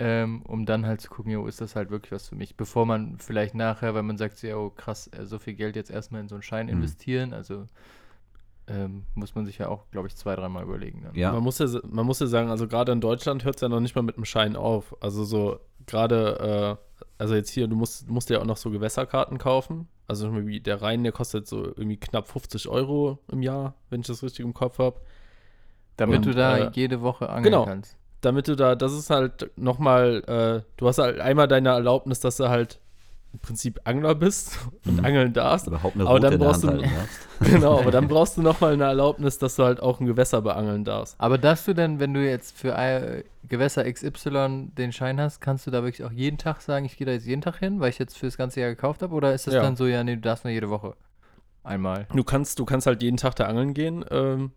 Ähm, um dann halt zu gucken, jo, ist das halt wirklich was für mich, bevor man vielleicht nachher, weil man sagt, ja, oh krass, äh, so viel Geld jetzt erstmal in so einen Schein Mhm. investieren, also ähm, muss man sich ja auch, glaube ich, zwei, dreimal überlegen. Dann. Ja. Man, muss ja, man muss ja sagen, also gerade in Deutschland hört es ja noch nicht mal mit dem Schein auf. Also so gerade, äh, also jetzt hier, du musst, musst ja auch noch so Gewässerkarten kaufen. Also irgendwie der Rhein, der kostet so irgendwie knapp 50 Euro im Jahr, wenn ich das richtig im Kopf habe. Damit Und, du da äh, jede Woche angeln genau. kannst. Damit du da, das ist halt nochmal, äh, du hast halt einmal deine Erlaubnis, dass du halt im Prinzip Angler bist und Mhm. angeln darfst. überhaupt eine Aber dann brauchst du- genau, aber dann brauchst du nochmal eine Erlaubnis, dass du halt auch ein Gewässer beangeln darfst. Aber darfst du denn, wenn du jetzt für äh, Gewässer XY den Schein hast, kannst du da wirklich auch jeden Tag sagen, ich gehe da jetzt jeden Tag hin, weil ich jetzt für das ganze Jahr gekauft habe? Oder ist das Ja. dann so, ja, nee, du darfst nur jede Woche einmal? Du kannst, du kannst halt jeden Tag da angeln gehen. Ähm,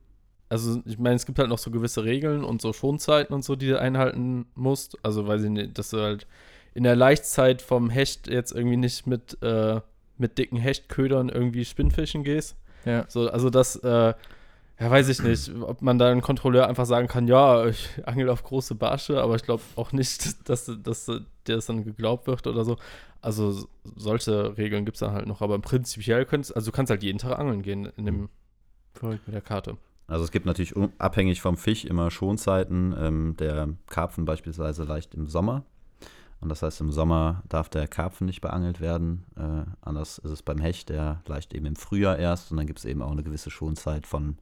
also ich meine, es gibt halt noch so gewisse Regeln und so Schonzeiten und so, die du einhalten musst. Also weiß ich nicht, dass du halt in der Laichzeit vom Hecht jetzt irgendwie nicht mit, äh, mit dicken Hechtködern irgendwie Spinnfischen gehst. Ja. So, also das, äh, ja, weiß ich nicht, ob man da einen Kontrolleur einfach sagen kann, ja, ich angel auf große Barsche, aber ich glaube auch nicht, dass, dass dir das dann geglaubt wird oder so. Also solche Regeln gibt es dann halt noch, aber prinzipiell könntest, also du kannst halt jeden Tag angeln gehen in dem Verrückt mit der Karte. Also es gibt natürlich abhängig vom Fisch immer Schonzeiten. Ähm, der Karpfen beispielsweise leicht im Sommer und das heißt, im Sommer darf der Karpfen nicht beangelt werden. Äh, anders ist es beim Hecht, der leicht eben im Frühjahr erst. Und dann gibt es eben auch eine gewisse Schonzeit von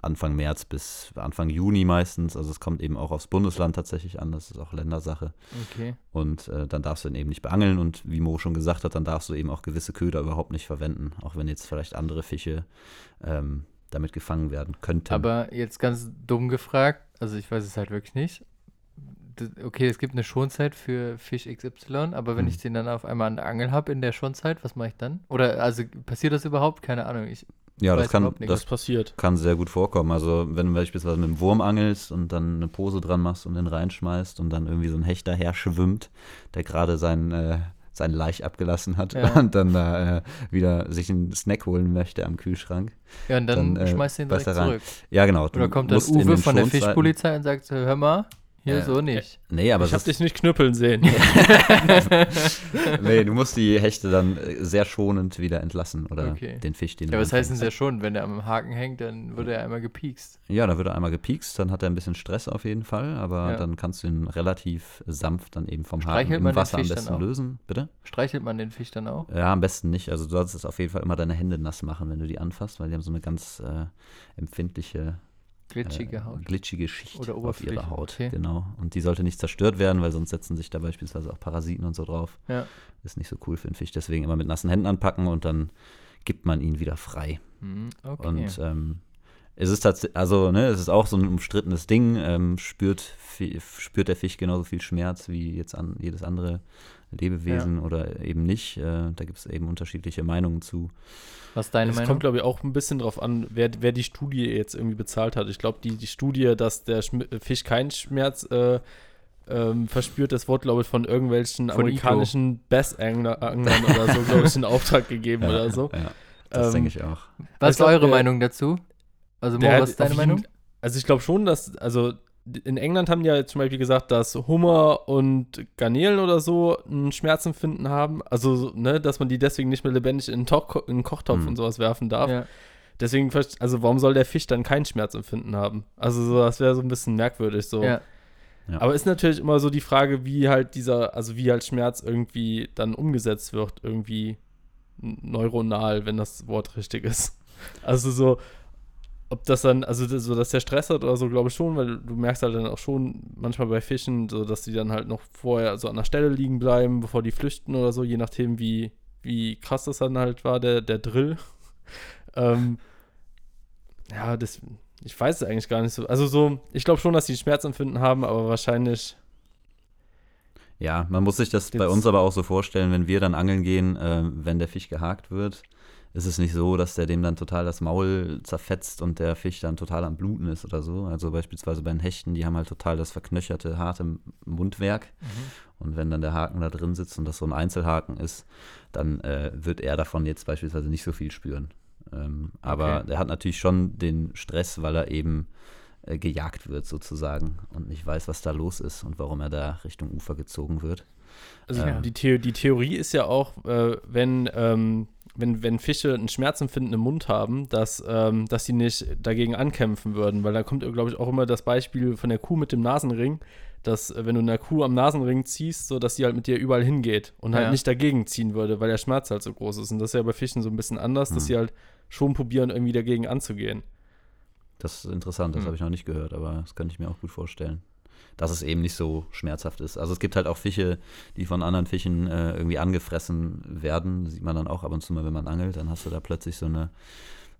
Anfang März bis Anfang Juni meistens. Also es kommt eben auch aufs Bundesland tatsächlich an. Das ist auch Ländersache. Okay. Und äh, dann darfst du dann eben nicht beangeln. Und wie Mo schon gesagt hat, dann darfst du eben auch gewisse Köder überhaupt nicht verwenden. Auch wenn jetzt vielleicht andere Fische ähm, damit gefangen werden könnten. Aber jetzt ganz dumm gefragt, also ich weiß es halt wirklich nicht okay, es gibt eine Schonzeit für Fisch XY, aber wenn hm. ich den dann auf einmal an der Angel habe in der Schonzeit, was mache ich dann? Oder also passiert das überhaupt? Keine Ahnung. Ich ja, das kann, das passiert. kann sehr gut vorkommen. Also wenn du beispielsweise mit einem Wurm angelst und dann eine Pose dran machst und den reinschmeißt und dann irgendwie so ein Hecht daher schwimmt, der gerade sein, äh, sein Laich abgelassen hat ja. und dann da äh, wieder sich einen Snack holen möchte am Kühlschrank. Ja, und dann, dann äh, schmeißt du ihn direkt zurück. Ja, genau. Oder kommt dann Uwe von der Fischpolizei und sagt, hör mal, hier äh, so nicht. Nee, aber ich hab dich nicht knüppeln sehen. nee, du musst die Hechte dann äh, sehr schonend wieder entlassen oder okay. den Fisch, den Ja, was heißt denn sehr schonend? Wenn der am Haken hängt, dann wird er einmal gepiekst. Ja, dann wird er einmal gepiekst, dann hat er ein bisschen Stress auf jeden Fall, aber ja. dann kannst du ihn relativ sanft dann eben vom Haken im Wasser am besten lösen. Bitte? Streichelt man den Fisch dann auch? Ja, am besten nicht. Also du solltest es auf jeden Fall immer deine Hände nass machen, wenn du die anfasst, weil die haben so eine ganz äh, empfindliche Glitschige äh, Haut. glitschige Schicht Oder auf ihrer Haut. Okay. Genau. Und die sollte nicht zerstört werden, weil sonst setzen sich da beispielsweise auch Parasiten und so drauf. Ja. Ist nicht so cool für einen Fisch. Deswegen immer mit nassen Händen anpacken und dann gibt man ihn wieder frei. Mhm, okay. Und ähm, es ist tatsächlich, also ne, es ist auch so ein umstrittenes Ding. Ähm, spürt, spürt der Fisch genauso viel Schmerz wie jetzt an jedes andere Lebewesen ja. oder eben nicht. Äh, da gibt es eben unterschiedliche Meinungen zu. Was ist deine es Meinung? kommt, glaube ich, auch ein bisschen drauf an, wer, wer die Studie jetzt irgendwie bezahlt hat. Ich glaube, die, die Studie, dass der Schm Fisch keinen Schmerz äh, ähm, verspürt, das Wort, glaube ich, von irgendwelchen von amerikanischen Bass-Anglern oder so, glaube ich, in Auftrag gegeben ja, oder so. Ja, das ähm, denke ich auch. Was ist eure Meinung dazu? Also, Mo, was ist deine Meinung? Also, ich glaube schon, dass, also in England haben die ja zum Beispiel gesagt, dass Hummer und Garnelen oder so ein Schmerzempfinden haben. Also, ne, dass man die deswegen nicht mehr lebendig in einen, Toch, in einen Kochtopf mhm. und sowas werfen darf. Ja. Deswegen, also warum soll der Fisch dann kein Schmerzempfinden haben? Also, so, das wäre so ein bisschen merkwürdig so. Ja. Ja. Aber ist natürlich immer so die Frage, wie halt dieser, also wie halt Schmerz irgendwie dann umgesetzt wird, irgendwie neuronal, wenn das Wort richtig ist. Also so, ob das dann, also so, dass der Stress hat oder so, glaube ich schon, weil du merkst halt dann auch schon manchmal bei Fischen, so dass die dann halt noch vorher so an der Stelle liegen bleiben, bevor die flüchten oder so, je nachdem, wie, wie krass das dann halt war, der, der Drill. ähm, ja, das, ich weiß es eigentlich gar nicht so. Also so, ich glaube schon, dass die Schmerzempfinden haben, aber wahrscheinlich. Ja, man muss sich das bei uns aber auch so vorstellen, wenn wir dann angeln gehen, äh, wenn der Fisch gehakt wird, ist es nicht so, dass der dem dann total das Maul zerfetzt und der Fisch dann total am Bluten ist oder so. Also beispielsweise bei den Hechten, die haben halt total das verknöcherte, harte Mundwerk. Mhm. Und wenn dann der Haken da drin sitzt und das so ein Einzelhaken ist, dann äh, wird er davon jetzt beispielsweise nicht so viel spüren. Ähm, aber okay. er hat natürlich schon den Stress, weil er eben äh, gejagt wird sozusagen und nicht weiß, was da los ist und warum er da Richtung Ufer gezogen wird. Also äh, die, The die Theorie ist ja auch, äh, wenn ähm, wenn, wenn Fische einen Schmerzempfinden im Mund haben, dass, ähm, dass sie nicht dagegen ankämpfen würden. Weil da kommt, glaube ich, auch immer das Beispiel von der Kuh mit dem Nasenring, dass äh, wenn du eine Kuh am Nasenring ziehst, so dass sie halt mit dir überall hingeht und halt ja. nicht dagegen ziehen würde, weil der Schmerz halt so groß ist. Und das ist ja bei Fischen so ein bisschen anders, mhm. dass sie halt schon probieren, irgendwie dagegen anzugehen. Das ist interessant, das mhm. habe ich noch nicht gehört, aber das könnte ich mir auch gut vorstellen dass es eben nicht so schmerzhaft ist. Also es gibt halt auch Fische, die von anderen Fischen äh, irgendwie angefressen werden. Sieht man dann auch ab und zu mal, wenn man angelt. Dann hast du da plötzlich so eine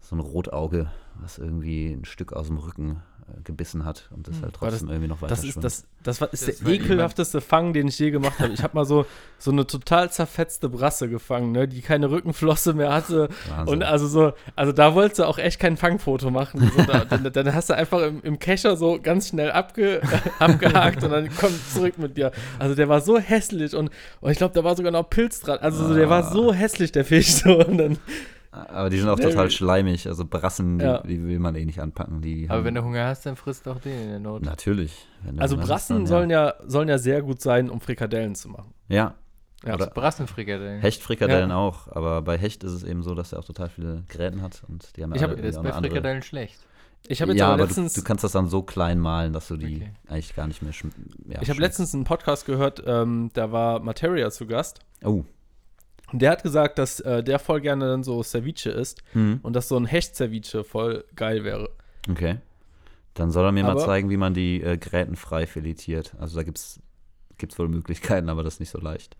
so ein Rotauge, was irgendwie ein Stück aus dem Rücken gebissen hat und das hm. halt trotzdem das, irgendwie noch weiter das ist, das, das war, ist das der ekelhafteste Fang, den ich je gemacht habe. Ich habe mal so, so eine total zerfetzte Brasse gefangen, ne, die keine Rückenflosse mehr hatte. Wahnsinn. Und also so, also da wolltest du auch echt kein Fangfoto machen. So, da, dann, dann, hast du einfach im, im Kescher so ganz schnell abge, abgehakt und dann kommt zurück mit dir. Also der war so hässlich und, und ich glaube, da war sogar noch Pilz dran. Also so, der war so hässlich, der Fisch. So, und dann Aber die sind auch total schleimig, also Brassen, die, Ja. die will man eh nicht anpacken. Die Aber haben- wenn du Hunger hast, dann frisst doch den in der Not. Natürlich. Wenn du Also Hunger hast, Brassen dann, sollen ja, sollen ja sehr gut sein, um Frikadellen zu machen. Ja, Ja. Oder- Brassenfrikadellen. Hechtfrikadellen Ja. auch, aber bei Hecht ist es eben so, dass er auch total viele Gräten hat und die haben Ich ja hab- alle Das ist irgendwie bei auch andere. Frikadellen schlecht. Ich habe jetzt ja, aber aber letztens, du, du kannst das dann so klein malen, dass du die Okay. eigentlich gar nicht mehr ja, ich habe letztens einen Podcast gehört, ähm, da war Materia zu Gast. Oh. Und der hat gesagt, dass äh, der voll gerne dann so Ceviche isst Hm. und dass so ein Hecht-Ceviche voll geil wäre. Okay. Dann soll er mir mal Aber- zeigen, wie man die äh, grätenfrei filetiert. Also da gibt's gibt's wohl Möglichkeiten, aber das ist nicht so leicht.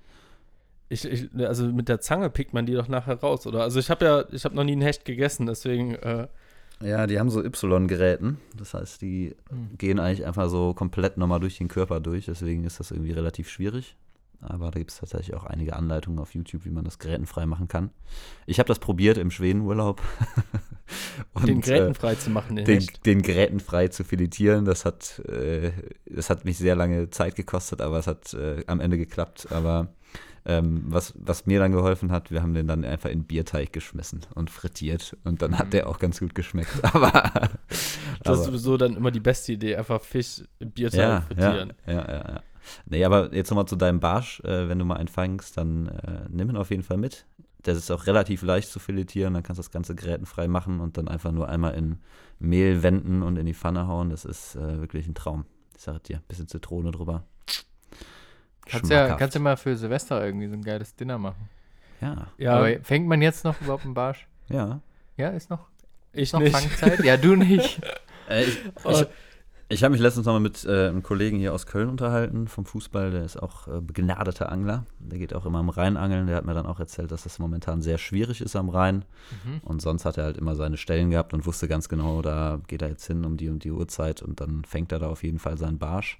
Ich, ich, also mit der Zange pickt man die doch nachher raus, oder? Also ich habe ja, ich habe noch nie einen Hecht gegessen, deswegen, äh, Ja, die haben so Y-Gräten. Das heißt, die Hm. gehen eigentlich einfach so komplett nochmal durch den Körper durch. Deswegen ist das irgendwie relativ schwierig. Aber da gibt es tatsächlich auch einige Anleitungen auf YouTube, wie man das grätenfrei machen kann. Ich habe das probiert im Schwedenurlaub. Und, den äh, Gräten frei zu machen, den, den, grätenfrei zu filetieren. Das hat, äh, das hat mich sehr lange Zeit gekostet, aber es hat äh, am Ende geklappt. Aber ähm, was, was mir dann geholfen hat, wir haben den dann einfach in Bierteig geschmissen und frittiert. Und dann Mhm. hat der auch ganz gut geschmeckt. Aber, Das ist aber sowieso dann immer die beste Idee, einfach Fisch im Bierteig ja, ja, frittieren. ja, ja, ja. Nee, aber jetzt nochmal zu deinem Barsch. Äh, wenn du mal einen fangst, dann äh, nimm ihn auf jeden Fall mit. Der ist auch relativ leicht zu filetieren. Dann kannst du das Ganze grätenfrei machen und dann einfach nur einmal in Mehl wenden und in die Pfanne hauen. Das ist äh, wirklich ein Traum. Ich sage dir, bisschen Zitrone drüber. Kannst ja, kannst ja mal für Silvester irgendwie so ein geiles Dinner machen. ja, Ja, Aber fängt man jetzt noch überhaupt einen Barsch? ja. Ja, ist noch, ich ist noch nicht. Fangzeit? Ja, du nicht. Äh, ich Oh, ich, ich habe mich letztens nochmal mit äh, einem Kollegen hier aus Köln unterhalten vom Fußball. Der ist auch äh, begnadeter Angler. Der geht auch immer am Rhein angeln. Der hat mir dann auch erzählt, dass das momentan sehr schwierig ist am Rhein. Mhm. Und sonst hat er halt immer seine Stellen gehabt und wusste ganz genau, da geht er jetzt hin um die und die Uhrzeit und dann fängt er da auf jeden Fall seinen Barsch.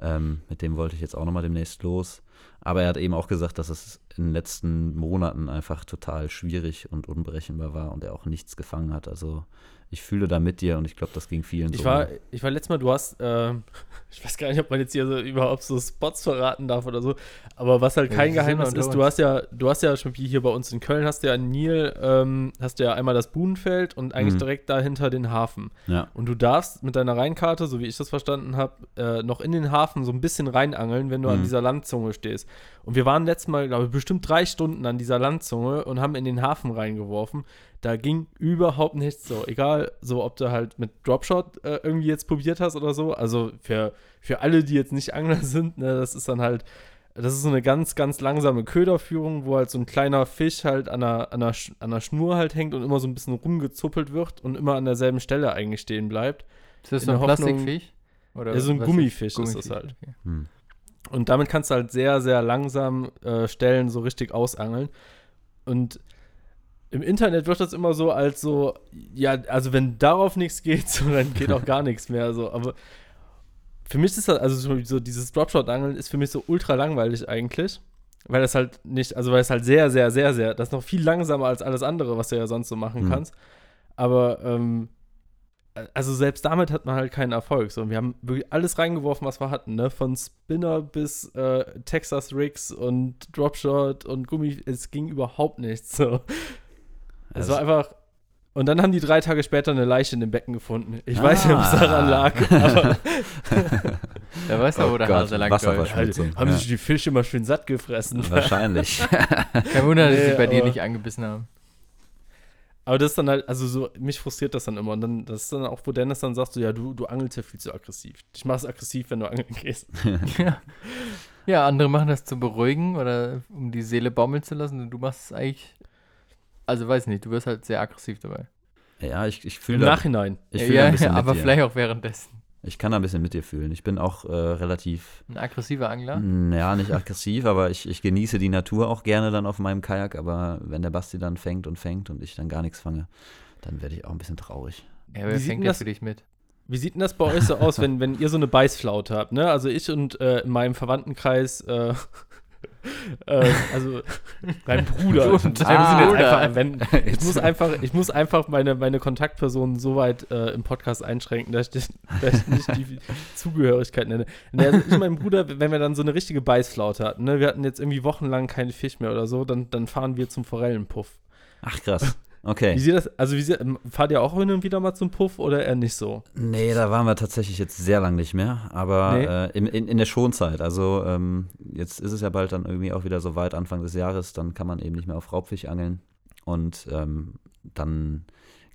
Ähm, mit dem wollte ich jetzt auch nochmal demnächst los. Aber er hat eben auch gesagt, dass es in den letzten Monaten einfach total schwierig und unberechenbar war und er auch nichts gefangen hat. Also ich fühle da mit dir und ich glaube, das ging vielen Ich so. war, ich war letztes Mal, du hast, ähm, ich weiß gar nicht, ob man jetzt hier so überhaupt so Spots verraten darf oder so, aber was halt Ja, kein sind Geheimnis ist, du hast ja, du hast ja schon wie hier bei uns in Köln, hast du ja in Nil, ähm, hast du ja einmal das Buhnenfeld und eigentlich Mhm. direkt dahinter den Hafen. ja. Und du darfst mit deiner Rheinkarte, so wie ich das verstanden habe, äh, noch in den Hafen so ein bisschen reinangeln, wenn du an Mhm. dieser Landzunge stehst. Und wir waren letztes Mal, glaube ich, bestimmt drei Stunden an dieser Landzunge und haben in den Hafen reingeworfen. Da ging überhaupt nichts so. Egal, so ob du halt mit Dropshot äh, irgendwie jetzt probiert hast oder so. Also für, für alle, die jetzt nicht Angler sind, ne, das ist dann halt, das ist so eine ganz, ganz langsame Köderführung, wo halt so ein kleiner Fisch halt an einer, an einer, Sch- an einer Schnur halt hängt und immer so ein bisschen rumgezuppelt wird und immer an derselben Stelle eigentlich stehen bleibt. Ist das so ein der Hoffnung- Plastikfisch? Oder Ja, so ein was Gummifisch ist das Gummifisch, halt. okay. Hm. Und damit kannst du halt sehr, sehr langsam äh, Stellen so richtig ausangeln. Und im Internet wird das immer so als so, ja, also wenn darauf nichts geht, so, dann geht auch gar nichts mehr. So. Aber für mich ist das, also so, dieses Dropshot-Angeln ist für mich so ultra langweilig eigentlich. Weil das halt nicht, also weil es halt sehr, sehr, sehr, sehr, das ist noch viel langsamer als alles andere, was du ja sonst so machen Mhm. kannst. Aber, ähm, also selbst damit hat man halt keinen Erfolg. So, wir haben wirklich alles reingeworfen, was wir hatten, ne? Von Spinner bis äh, Texas Rigs und Dropshot und Gummi, es ging überhaupt nichts. So. Es Also- war einfach. Und dann haben die drei Tage später eine Leiche in dem Becken gefunden. Ich Ah. weiß nicht, ob es daran lag, aber Da weiß er, Oh wo der Gott, Hase lang. Wasserverschmutzung. haben Ja. sich die Fische immer schön satt gefressen. Wahrscheinlich. Kein Wunder, dass Nee, sie bei dir nicht angebissen haben. Aber das ist dann halt, also so, mich frustriert das dann immer. Und dann, das ist dann auch, wo Dennis dann sagt, so, ja, du, du angelst ja viel zu aggressiv. Ich mach's aggressiv, wenn du angeln gehst. ja. ja, andere machen das zum Beruhigen oder um die Seele baumeln zu lassen und du machst es eigentlich, also weiß nicht, du wirst halt sehr aggressiv dabei. ja, ich, ich Im fühle da, Nachhinein. ich ja, fühle ja, ein bisschen aber mit dir. vielleicht auch währenddessen. Ich kann da ein bisschen mit dir fühlen. Ich bin auch äh, relativ Ein aggressiver Angler. Ja, nicht aggressiv, aber ich, ich genieße die Natur auch gerne dann auf meinem Kajak. Aber wenn der Basti dann fängt und fängt und ich dann gar nichts fange, dann werde ich auch ein bisschen traurig. Ja, Wie wer sieht fängt denn das das- für dich mit? Wie sieht denn das bei euch so aus, wenn, wenn ihr so eine Beißflaute habt? Ne? Also ich und äh, in meinem Verwandtenkreis, äh, äh, also mein Bruder. Ich, dein müssen jetzt Bruder. einfach ich muss einfach, ich muss einfach meine, meine Kontaktpersonen so weit äh, im Podcast einschränken, dass ich, dass ich nicht die Zugehörigkeit nenne. Ne, Also ich und mein Bruder, wenn wir dann so eine richtige Beißflaute hatten, ne? wir hatten jetzt irgendwie wochenlang keinen Fisch mehr oder so, dann, dann fahren wir zum Forellenpuff. Ach krass. Okay. Wie sieht das, also wie sieht, fahrt ihr auch hin und wieder mal zum Puff oder eher nicht so? Nee, da waren wir tatsächlich jetzt sehr lang nicht mehr, aber Nee. äh, in, in, in der Schonzeit. Also ähm, jetzt ist es ja bald dann irgendwie auch wieder so weit, Anfang des Jahres, dann kann man eben nicht mehr auf Raubfisch angeln. Und ähm, dann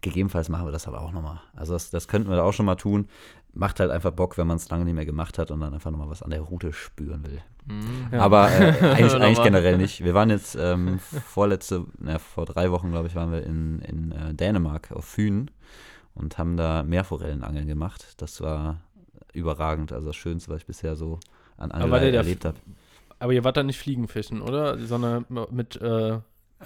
gegebenenfalls machen wir das aber auch nochmal. Also das, das könnten wir da auch schon mal tun. Macht halt einfach Bock, wenn man es lange nicht mehr gemacht hat und dann einfach nochmal was an der Route spüren will. Mhm. Ja. Aber äh, eigentlich, eigentlich generell nicht. Wir waren jetzt ähm, vorletzte, na, vor drei Wochen, glaube ich, waren wir in, in äh, Dänemark auf Fünen und haben da Meerforellenangeln gemacht. Das war überragend. Also das Schönste, was ich bisher so an der erlebt habe. Aber ihr wart da nicht Fliegenfischen, oder? Sondern mit, äh,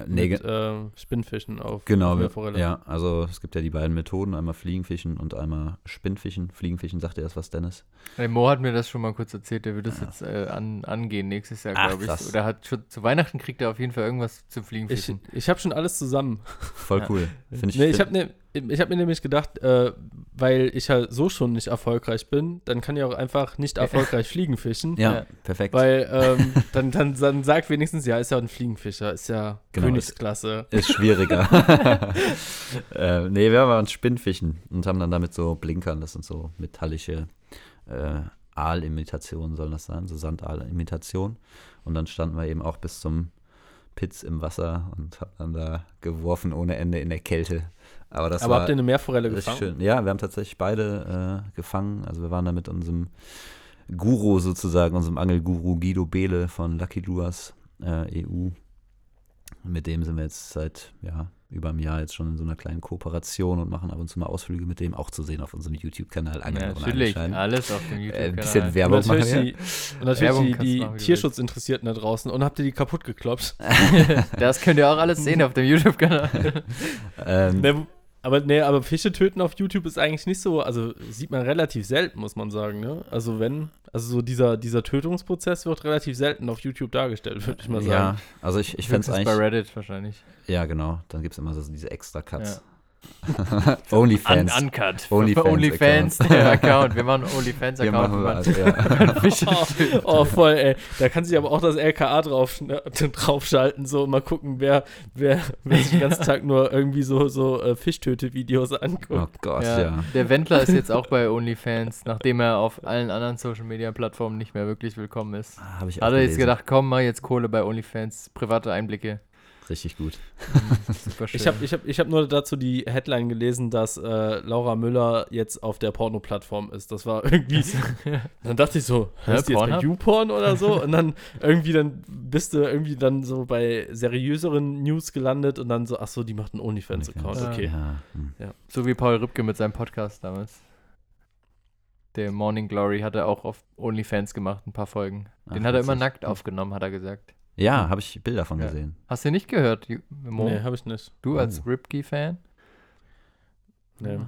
Nee, mit äh, Spinnfischen auf genau. Wir, Meerforelle. ja, also es gibt ja die beiden Methoden, einmal Fliegenfischen und einmal Spinnfischen. Fliegenfischen, sagt ihr das was, Dennis? Hey, Mo hat mir das schon mal kurz erzählt, der wird das jetzt äh, an, angehen nächstes Jahr, glaube ich. krass. Oder hat schon zu Weihnachten kriegt er auf jeden Fall irgendwas zum Ich, Fliegenfischen. ich habe schon alles zusammen. Voll Ja. cool. Finde ich, Nee, ich habe ne, ich hab mir nämlich gedacht, äh, weil ich halt so schon nicht erfolgreich bin, dann kann ich auch einfach nicht erfolgreich Fliegen fischen. ja, Ja. perfekt. Weil ähm, dann, dann, dann sagt wenigstens, ja, ist ja ein Fliegenfischer, ist ja Genau, Königsklasse. Ist schwieriger. äh, nee, wir waren Spinnfischen und haben dann damit so Blinkern, das sind so metallische äh, Aalimitationen, sollen das sein, so Sandaal-Imitationen. Und dann standen wir eben auch bis zum Pitz im Wasser und haben dann da geworfen ohne Ende in der Kälte. Aber das Aber war habt ihr eine Meerforelle gefangen? schön. Ja, wir haben tatsächlich beide äh, gefangen. Also wir waren da mit unserem Guru sozusagen, unserem Angelguru Guido Behle von Lucky Luas äh, EU. Mit dem sind wir jetzt seit ja, über einem Jahr jetzt schon in so einer kleinen Kooperation und machen ab und zu mal Ausflüge mit dem auch zu sehen auf unserem YouTube-Kanal Ja, Angeln und natürlich, alles auf dem Äh, ein YouTube-Kanal. bisschen Und Werbung machen natürlich, wir. die, und natürlich Werbung die, die machen, Tierschutzinteressierten da draußen. Und habt ihr die kaputt gekloppt? das könnt ihr auch alles sehen auf dem YouTube-Kanal. Ähm, aber nee, aber Fische töten auf YouTube ist eigentlich nicht so, also sieht man relativ selten, muss man sagen, ne? Also wenn, also so dieser, dieser Tötungsprozess wird relativ selten auf YouTube dargestellt, würde ich mal ja, sagen. also ich, ich fände es Höchstens bei eigentlich. Reddit wahrscheinlich. Ja, genau. Dann gibt es immer so diese extra Cuts. Un Onlyfans. uncut. Onlyfans Onlyfans Account. Wir machen Onlyfans-Account. ja. Oh, oh, voll, ey. Da kann sich aber auch das LKA drauf, ne, draufschalten, so mal gucken, wer, wer, wer sich den ganzen Tag nur irgendwie so, so äh, Fischtöte-Videos anguckt. Oh Gott, Ja, ja. Der Wendler ist jetzt auch bei OnlyFans, nachdem er auf allen anderen Social-Media-Plattformen nicht mehr wirklich willkommen ist. Habe ich auch Hat er jetzt gedacht, komm, mach jetzt Kohle bei OnlyFans, private Einblicke. Richtig gut. Super schön. Ich habe ich hab, ich hab nur dazu die Headline gelesen, dass äh, Laura Müller jetzt auf der Porno-Plattform ist. Das war irgendwie. dann dachte ich so, Hä, hörst du jetzt bei? YouPorn oder so? Und dann irgendwie dann bist du irgendwie dann so bei seriöseren News gelandet und dann so, ach so, die macht einen OnlyFans-Account. Ja. Okay. Ja, hm. So wie Paul Rübke mit seinem Podcast damals. Der Morning Glory hat er auch auf OnlyFans gemacht, ein paar Folgen. Den Ach, hat er immer nackt aufgenommen, hat er gesagt. Ja habe ich Bilder von Ja. gesehen. Hast du nicht gehört, Mo? Nee, habe ich nicht. Du als Oh. Ripke-Fan? Nee.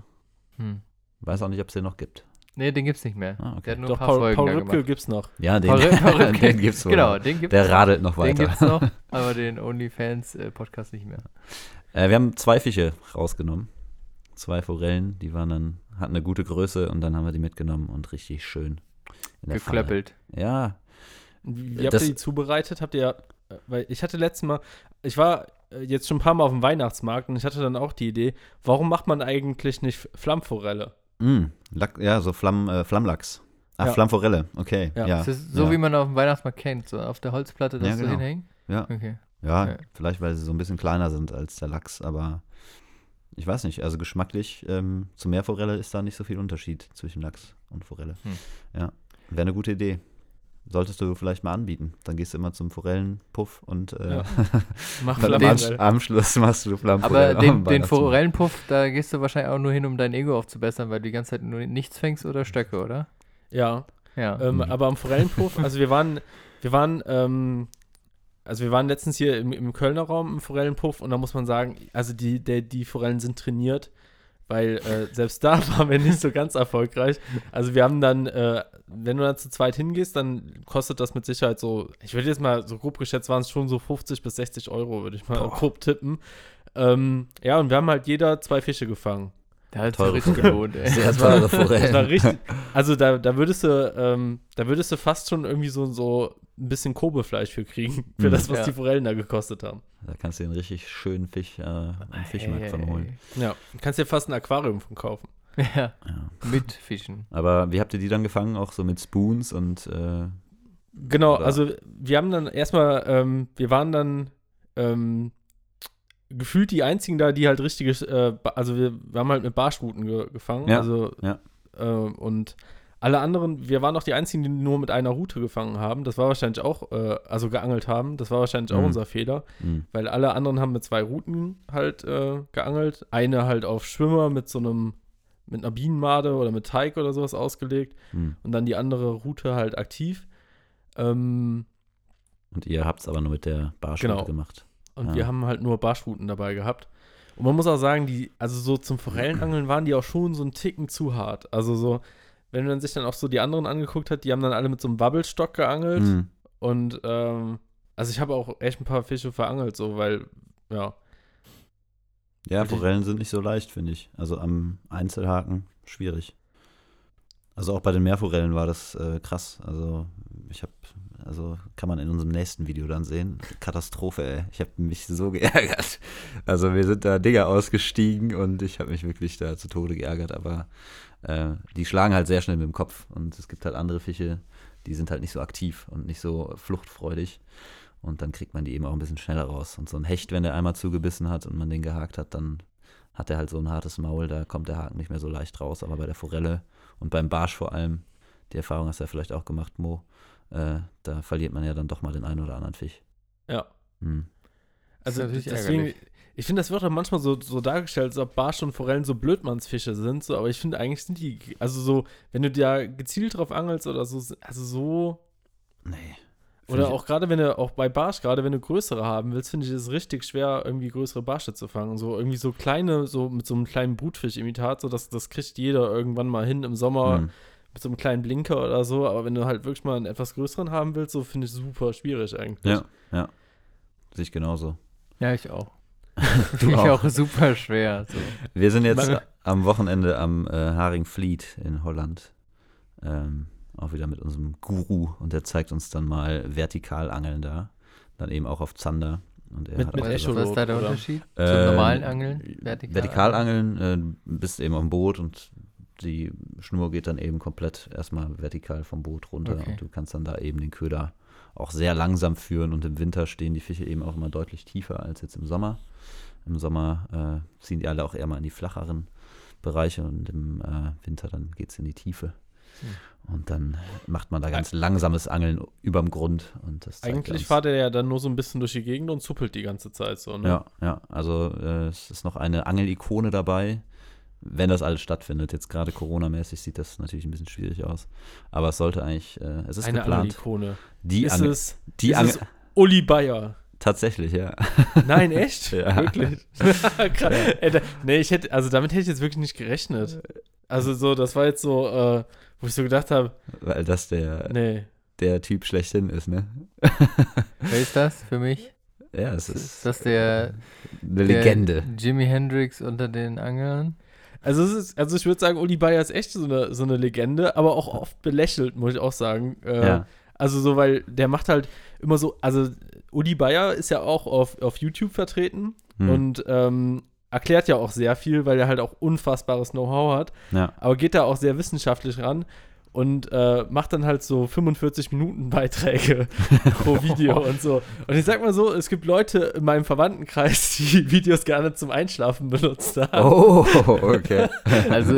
Hm. Weiß auch nicht, ob es den noch gibt. Nee, den gibt's nicht mehr. Ah, okay. Der hat nur Doch, ein paar Paul, Paul Rübke gemacht. gibt's noch. Ja, den, Paul Paul Rübke. den gibt's wohl. Genau, noch. den gibt's Der radelt noch Den weiter. gibt's noch, aber den OnlyFans-Podcast nicht mehr. Äh, wir haben zwei Fische rausgenommen. Zwei Forellen, die waren dann, hatten eine gute Größe und dann haben wir die mitgenommen und richtig schön in der Pfanne. Geklöppelt. Ja, Wie, wie habt Das- ihr die zubereitet? Habt ihr, äh, weil ich hatte letztes Mal, ich war äh, jetzt schon ein paar Mal auf dem Weihnachtsmarkt und ich hatte dann auch die Idee, warum macht man eigentlich nicht Flammforelle? mm, Lack, ja, so Flamm, äh, Flammlachs. Ach, Ja. Flammforelle, okay. Ja. Ja, Das ist so, ja. wie man auf dem Weihnachtsmarkt kennt, so auf der Holzplatte, das Ja, so genau. hinhängen. Ja. Okay. Ja, Ja. vielleicht weil sie so ein bisschen kleiner sind als der Lachs, aber ich weiß nicht, also geschmacklich ähm, zu Meerforelle ist da nicht so viel Unterschied zwischen Lachs und Forelle. Hm. Ja, wäre eine gute Idee. Solltest du vielleicht mal anbieten. Dann gehst du immer zum Forellenpuff und äh, Ja. Mach dann am, Schluss machst du Flammforelle. Aber den, den. Forellenpuff, da gehst du wahrscheinlich auch nur hin, um dein Ego aufzubessern, weil du die ganze Zeit nur nichts fängst oder Stöcke, oder? Ja, Ja. ähm, Mhm. aber am Forellenpuff, also wir waren, wir waren, ähm, also wir waren letztens hier im, im Kölner Raum im Forellenpuff und da muss man sagen, also die, der, die Forellen sind trainiert, weil äh, selbst da waren wir nicht so ganz erfolgreich. Also wir haben dann, äh, wenn du dann zu zweit hingehst, dann kostet das mit Sicherheit so, ich würde jetzt mal so grob geschätzt, waren es schon so 50 bis 60 Euro, würde ich mal Boah. grob tippen. Ähm, ja, und wir haben halt jeder zwei Fische gefangen. da hat teure richtig gelohnt, ey. Sehr teure Das war Forellen. richtig. Also da, da würdest du, ähm, da würdest du fast schon irgendwie so, so ein bisschen Kobefleisch für kriegen, für Mhm. das, was Ja. die Forellen da gekostet haben. Da kannst du den richtig schönen Fisch äh, am Fischmarkt von holen. Ja, du kannst dir fast ein Aquarium von kaufen. Ja, Ja. mit Fischen. Aber wie habt ihr die dann gefangen? Auch so mit Spoons und äh, Genau, Oder- also wir haben dann erstmal, ähm, wir waren dann ähm, gefühlt die einzigen da, die halt richtige, äh, also wir, wir haben halt mit Barschruten ge gefangen. Ja, Also, ja. Äh, und alle anderen, wir waren auch die einzigen, die nur mit einer Route gefangen haben. Das war wahrscheinlich auch, äh, also geangelt haben. Das war wahrscheinlich auch Mhm. unser Fehler, mh, weil alle anderen haben mit zwei Routen halt äh, geangelt. Eine halt auf Schwimmer mit so einem, mit einer Bienenmade oder mit Teig oder sowas ausgelegt mh. und dann die andere Route halt aktiv. Ähm, und ihr habt es aber nur mit der Barschroute Genau. gemacht. Und Ja. wir haben halt nur Barschruten dabei gehabt. Und man muss auch sagen, die, also so zum Forellenangeln waren die auch schon so einen Ticken zu hart. Also so, wenn man sich dann auch so die anderen angeguckt hat, die haben dann alle mit so einem Wabbelstock geangelt. Mh. Und ähm, also ich habe auch echt ein paar Fische verangelt, so, weil, ja. Ja, Forellen sind nicht so leicht, finde ich. Also am Einzelhaken schwierig. Also auch bei den Meerforellen war das äh, krass. Also ich habe, also kann man in unserem nächsten Video dann sehen. Katastrophe, ey. Ich habe mich so geärgert. Also wir sind da Dinger ausgestiegen und ich habe mich wirklich da zu Tode geärgert. Aber äh, die schlagen halt sehr schnell mit dem Kopf und es gibt halt andere Fische, die sind halt nicht so aktiv und nicht so fluchtfreudig. Und dann kriegt man die eben auch ein bisschen schneller raus. Und so ein Hecht, wenn der einmal zugebissen hat und man den gehakt hat, dann hat er halt so ein hartes Maul, da kommt der Haken nicht mehr so leicht raus. Aber bei der Forelle und beim Barsch vor allem, die Erfahrung hast du ja vielleicht auch gemacht, Mo, äh, da verliert man ja dann doch mal den einen oder anderen Fisch. Ja. Hm. Also Das ist natürlich deswegen, ärgerlich. Ich finde, das wird dann manchmal so, so dargestellt, als ob Barsch und Forellen so Blödmannsfische sind, so, aber ich finde eigentlich sind die, also so, wenn du da gezielt drauf angelst oder so, also so, Nee. Oder auch gerade wenn du, auch bei Barsch, gerade wenn du größere haben willst, finde ich es richtig schwer, irgendwie größere Barsche zu fangen. So irgendwie so kleine, so mit so einem kleinen Brutfisch-Imitat, so das, das kriegt jeder irgendwann mal hin im Sommer Hm. mit so einem kleinen Blinker oder so. Aber wenn du halt wirklich mal einen etwas größeren haben willst, so finde ich super schwierig eigentlich. Ja, ja. Sehe ich genauso. Ja, ich auch. Du Finde ich auch. super schwer. So. Wir sind jetzt Meine- am Wochenende am äh, Haringvliet in Holland. Ähm, auch wieder mit unserem Guru und der zeigt uns dann mal Vertikalangeln da. Dann eben auch auf Zander. Und er Mit- hat mit auch Was, ist da der? Unterschied? Äh, Zum normalen Angeln? Vertikal Vertikalangeln, äh, bist eben dem Boot und die Schnur geht dann eben komplett erstmal vertikal vom Boot runter Okay. und du kannst dann da eben den Köder auch sehr langsam führen und im Winter stehen die Fische eben auch immer deutlich tiefer als jetzt im Sommer. Im Sommer äh, ziehen die alle auch eher mal in die flacheren Bereiche und im äh, Winter dann geht es in die Tiefe. Hm. Und dann macht man da ganz langsames Angeln überm Grund. Und das Eigentlich fahrt er ja dann nur so ein bisschen durch die Gegend und zuppelt die ganze Zeit so. Ne? Ja, ja. Also äh, es ist noch eine Angelikone dabei, wenn das alles stattfindet. Jetzt gerade Corona-mäßig sieht das natürlich ein bisschen schwierig aus. Aber es sollte eigentlich, äh, es ist Eine geplant. Angelikone. Die Ist es, die ist es Uli Bayer? tatsächlich, ja. Nein, echt? Ja. Wirklich? Krass. Ey, da, nee, ich hätte, also damit hätte ich jetzt wirklich nicht gerechnet. Also so, das war jetzt so, äh, wo ich so gedacht habe, Weil das der, nee. der Typ schlechthin ist, ne? Wer ist das für mich? Ja, es Ist ist das der, eine der Legende. Jimi Hendrix unter den Angeln? Also, es ist, also ich würde sagen, Uli Bayer ist echt so eine, so eine Legende, aber auch oft belächelt, muss ich auch sagen. Äh, Ja. Also so, weil der macht halt immer so, also Uli Bayer ist ja auch auf, auf YouTube vertreten Hm. und ähm, erklärt ja auch sehr viel, weil er halt auch unfassbares Know-how hat, ja. aber geht da auch sehr wissenschaftlich ran und äh, macht dann halt so 45 Minuten Beiträge pro Video und so. Und ich sag mal so, es gibt Leute in meinem Verwandtenkreis, die Videos gerne zum Einschlafen benutzt haben. Oh, okay. Also,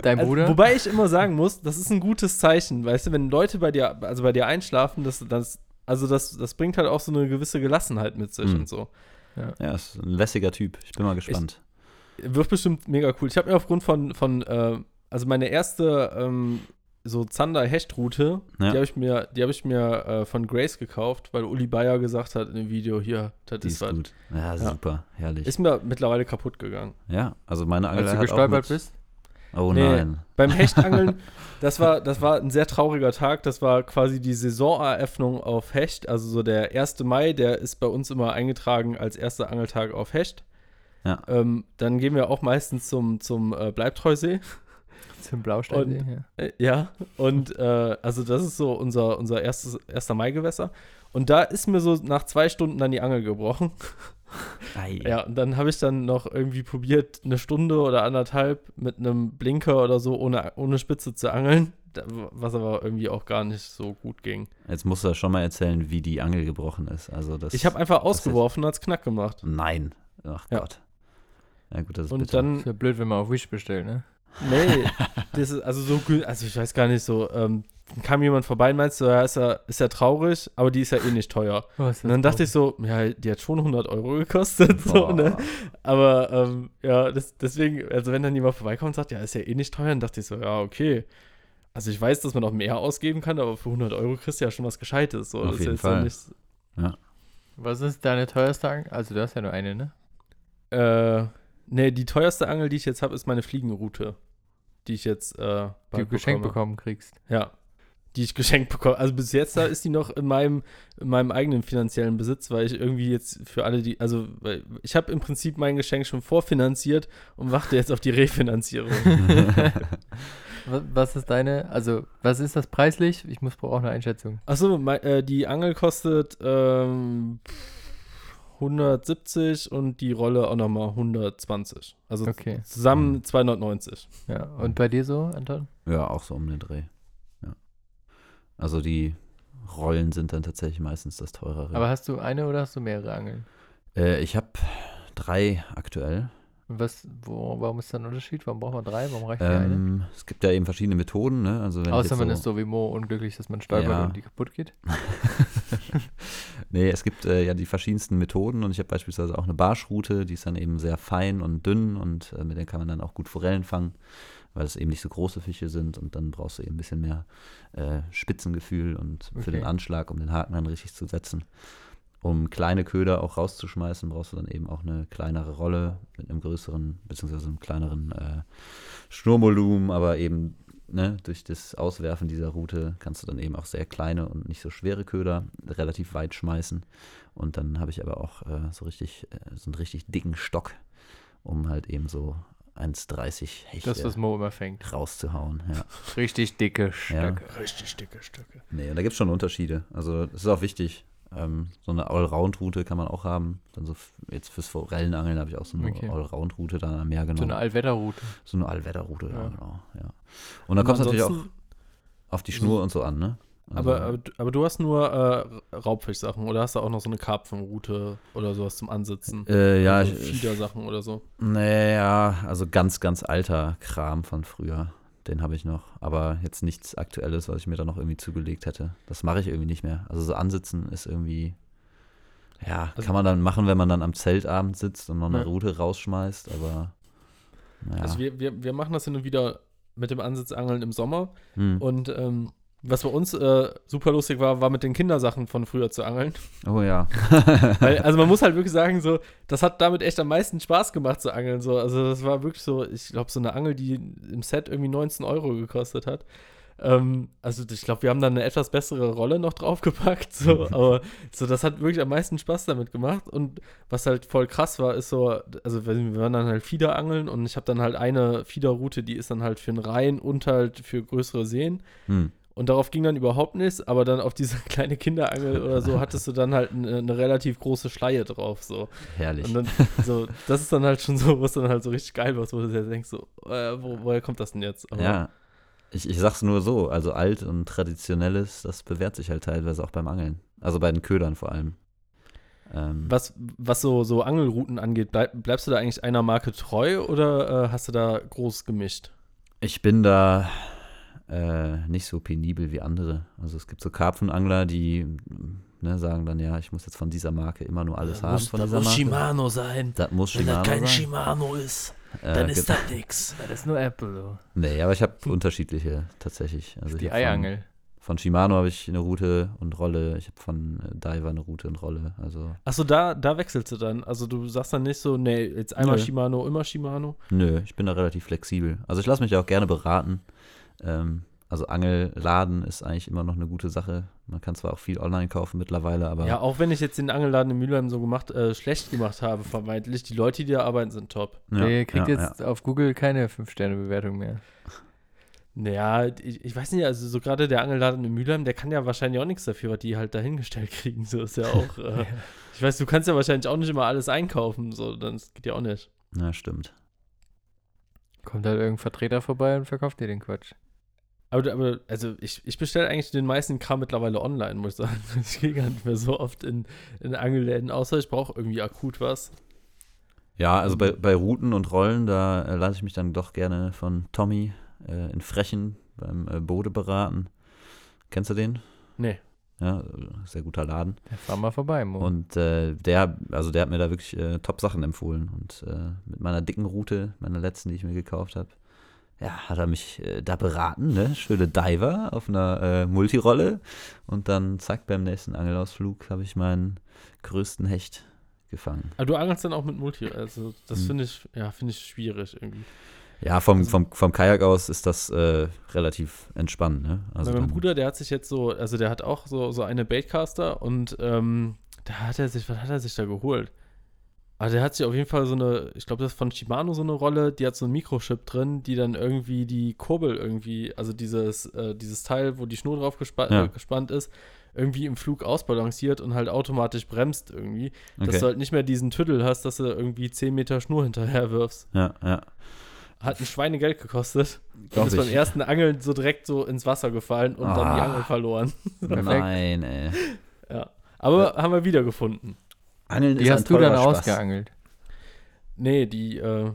dein Also, Bruder? wobei ich immer sagen muss, das ist ein gutes Zeichen, weißt du, wenn Leute bei dir, also bei dir einschlafen, das, das, also das, das bringt halt auch so eine gewisse Gelassenheit mit sich Mhm. und so. Ja, ist ein lässiger Typ. Ich bin mal gespannt. Wird bestimmt mega cool. Ich habe mir aufgrund von, von äh, also meine erste ähm, so Zander-Hecht-Route, Ja. die habe ich mir, die habe ich mir äh, von Grace gekauft, weil Uli Bayer gesagt hat in dem Video, hier, das Die ist ist was. gut. Ja, Ja. super. Herrlich. Ist mir mittlerweile kaputt gegangen. ja, also meine Angel als du hat auch gestolpert mit, bist? Oh Nee. nein. Beim Hechtangeln, das war, das war ein sehr trauriger Tag. Das war quasi die Saisoneröffnung auf Hecht. Also so der 1. Mai, der ist bei uns immer eingetragen als erster Angeltag auf Hecht. Ja. Ähm, dann gehen wir auch meistens zum, zum äh, Bleibtreusee. Zum Blausteinsee, Und- ja. Äh, Ja, und äh, also das ist so unser, unser erstes, erster Maigewässer. Und da ist mir so nach zwei Stunden dann die Angel gebrochen. Ei. Ja, und dann habe ich dann noch irgendwie probiert, eine Stunde oder anderthalb mit einem Blinker oder so ohne, ohne Spitze zu angeln, was aber irgendwie auch gar nicht so gut ging. Jetzt musst du ja schon mal erzählen, wie die Angel gebrochen ist. Also das, Ich habe einfach ausgeworfen und hat's knack gemacht. Nein. Ach Ja. Gott. Ja gut, das ist Und bitter. dann Ist ja blöd, wenn man auf Wish bestellt, ne? Nee, das ist also so gut, also ich weiß gar nicht so, ähm, dann kam jemand vorbei und meinte so, ja, ist ja, ist ja traurig, aber die ist ja eh nicht teuer. Oh, Und dann dachte ich so, ja, die hat schon 100 Euro gekostet, so, ne? Aber ähm, ja, das, deswegen, also wenn dann jemand vorbeikommt und sagt, ja, ist ja eh nicht teuer, dann dachte ich so, ja, okay. Also ich weiß, dass man auch mehr ausgeben kann, aber für 100 Euro kriegst du ja schon was Gescheites. So. Auf das ist jeden Fall. nicht, Was ist deine teuerste Angel? Also, du hast ja nur eine, ne? äh, nee, die teuerste Angel, die ich jetzt habe, ist meine Fliegenroute. Die ich jetzt äh, Die du geschenkt bekomme. bekommen kriegst. Ja. Die ich geschenkt bekomme. Also bis jetzt da ist die noch in meinem, in meinem eigenen finanziellen Besitz, weil ich irgendwie jetzt für alle die, also weil ich habe im Prinzip mein Geschenk schon vorfinanziert und warte jetzt auf die Refinanzierung. Was, ist deine, also, was ist das preislich? Ich muss brauche eine Einschätzung. Achso, äh, die Angel kostet ähm, 170 und die Rolle auch nochmal 120. Also Okay. zusammen 290. Ja. Und bei dir so, Anton? ja, auch so um den Dreh. Ja. Also die Rollen sind dann tatsächlich meistens das teurere. Aber hast du eine oder hast du mehrere Angeln? äh, ich habe drei aktuell. Was, wo, warum ist da ein Unterschied? Warum braucht man drei? Warum reicht dir eine? Ähm, es gibt ja eben verschiedene Methoden, ne? Also wenn ich Außer man so, ist so wie Mo unglücklich, dass man stolpert Ja. und die kaputt geht. Nee, es gibt äh, ja die verschiedensten Methoden und ich habe beispielsweise auch eine Barschrute, die ist dann eben sehr fein und dünn und äh, mit der kann man dann auch gut Forellen fangen, weil es eben nicht so große Fische sind und dann brauchst du eben ein bisschen mehr äh, Spitzengefühl und für Okay. den Anschlag, um den Haken dann richtig zu setzen. Um kleine Köder auch rauszuschmeißen, brauchst du dann eben auch eine kleinere Rolle mit einem größeren, beziehungsweise einem kleineren äh, Schnurvolumen, aber eben ne, durch das Auswerfen dieser Route kannst du dann eben auch sehr kleine und nicht so schwere Köder relativ weit schmeißen. Und dann habe ich aber auch äh, so richtig, äh, so einen richtig dicken Stock, um halt eben so 1,30 Hechte Das, was Mo immer fängt. rauszuhauen. Ja. Richtig dicke Ja. Stöcke. Richtig dicke Stücke. Nee, und da gibt es schon Unterschiede. Also das ist auch wichtig. Ähm, so eine Allround-Route kann man auch haben. Dann so jetzt fürs Forellenangeln habe ich auch so eine Okay. Allround-Route dann am Meer So genommen. eine Allwetterroute. So eine Allwetterroute, ja, Ja. genau. Ja. Und dann kommt es natürlich auch auf die Schnur und so an, ne? Also, Aber, aber, du- aber du hast nur äh, Raubfischsachen oder hast du auch noch so eine Karpfenroute oder sowas zum Ansitzen? äh, ja, also Fiedersachen oder so. naja, also ganz, ganz alter Kram von früher. Den habe ich noch. Aber jetzt nichts Aktuelles, was ich mir da noch irgendwie zugelegt hätte. Das mache ich irgendwie nicht mehr. Also so ansitzen ist irgendwie. Ja, Also- kann man dann machen, wenn man dann am Zeltabend sitzt und noch eine Ja. Route rausschmeißt, aber. Naja. Also wir, wir, wir machen das hin und wieder mit dem Ansitzangeln im Sommer. hm. Und ähm, was bei uns äh, super lustig war, war mit den Kindersachen von früher zu angeln. Oh ja. Weil, also man muss halt wirklich sagen, so, das hat damit echt am meisten Spaß gemacht zu angeln. So. Also das war wirklich so, ich glaube, so eine Angel, die im Set irgendwie 19 Euro gekostet hat. Ähm, also ich glaube, wir haben dann eine etwas bessere Rolle noch draufgepackt. So, aber so, das hat wirklich am meisten Spaß damit gemacht. Und was halt voll krass war, ist so, also wir waren dann halt Fieder angeln und ich habe dann halt eine Fiederroute, die ist dann halt für den Rhein und halt für größere Seen. Hm. Und darauf ging dann überhaupt nichts, aber dann auf diese kleine Kinderangel oder so hattest du dann halt eine, eine relativ große Schleie drauf. So. Herrlich. Und dann, so, das ist dann halt schon so, was dann halt so richtig geil war, wo du dir denkst, so, äh, wo, woher kommt das denn jetzt? Aber, Ja. Ich, ich sag's nur so, also alt und traditionelles, das bewährt sich halt teilweise auch beim Angeln. Also bei den Ködern vor allem. Ähm, Was, was so, so Angelrouten angeht, bleib, bleibst du da eigentlich einer Marke treu oder äh, hast du da groß gemischt? Ich bin da äh, nicht so penibel wie andere. Also es gibt so Karpfenangler, die ne, sagen dann, ja, ich muss jetzt von dieser Marke immer nur alles haben von dieser Marke. Shimano sein. das muss Shimano sein. Shimano ist, Äh, ge- das nix. Das ist nur Apple, so. Nee, aber ich habe unterschiedliche tatsächlich. Also Die hab von, Eiangel. von Shimano habe ich eine Route und Rolle. Ich habe von äh, Diver eine Route und Rolle. Also Achso, da, da wechselst du dann. Also du sagst dann nicht so, nee, jetzt einmal Nö. Shimano, immer Shimano. Nö, ich bin da relativ flexibel. Also ich lasse mich auch gerne beraten. Ähm, also Angelladen ist eigentlich immer noch eine gute Sache. Man kann zwar auch viel online kaufen mittlerweile, aber Ja, auch wenn ich jetzt den Angelladen in Mülheim so gemacht, äh, schlecht gemacht habe, vermeintlich, die Leute, die da arbeiten, sind top. ja, Der kriegt ja, jetzt auf Google keine 5-Sterne-Bewertung mehr. Naja, ich, ich weiß nicht, also so gerade der Angelladen in Mülheim, der kann ja wahrscheinlich auch nichts dafür, was die halt dahingestellt kriegen. So ist ja auch. Äh, ich weiß, du kannst ja wahrscheinlich auch nicht immer alles einkaufen, so, dann das geht ja auch nicht. Ja, stimmt. Kommt halt irgendein Vertreter vorbei und verkauft dir den Quatsch. Aber, aber also ich, ich bestelle eigentlich den meisten Kram mittlerweile online, muss ich sagen. Ich gehe gar nicht mehr so oft in, in Angelläden, außer ich brauche irgendwie akut was. Ja, also bei, bei Routen und Rollen, da äh, lasse ich mich dann doch gerne von Tommy äh, in Frechen beim äh, Bode beraten. Kennst du den? Nee. Ja, sehr guter Laden. Ja, fahr mal vorbei, Mo. Und äh, der, also der hat mir da wirklich äh, top Sachen empfohlen. Und äh, mit meiner dicken Route, meiner letzten, die ich mir gekauft habe, ja, hat er mich äh, da beraten, ne? Schöne Diver auf einer äh, Multirolle. Und dann, zack, beim nächsten Angelausflug habe ich meinen größten Hecht gefangen. Aber du angelst dann auch mit Multi, also das Hm. finde ich, ja, finde ich schwierig irgendwie. Ja, vom, Also- vom, vom Kajak aus ist das äh, relativ entspannt, ne? Also mein Bruder, der hat sich jetzt so, also der hat auch so, so eine Baitcaster und ähm, da hat er sich, was hat er sich da geholt? Also der hat sich auf jeden Fall so eine, ich glaube, das ist von Shimano so eine Rolle, die hat so ein Mikrochip drin, die dann irgendwie die Kurbel irgendwie, also dieses, äh, dieses Teil, wo die Schnur drauf gespa Ja. äh, gespannt ist, irgendwie im Flug ausbalanciert und halt automatisch bremst irgendwie. Dass Okay. du halt nicht mehr diesen Tüttel hast, dass du irgendwie 10 Meter Schnur hinterher wirfst. Ja, ja. Hat ein Schweinegeld gekostet. Glaub und ist beim ersten Angeln so direkt so ins Wasser gefallen und dann die Ah. Angel verloren. Nein, ey. Ja. Aber haben wir wiedergefunden. Angeln Die ist hast ein du dann Spaß. ausgeangelt. Nee, die, äh,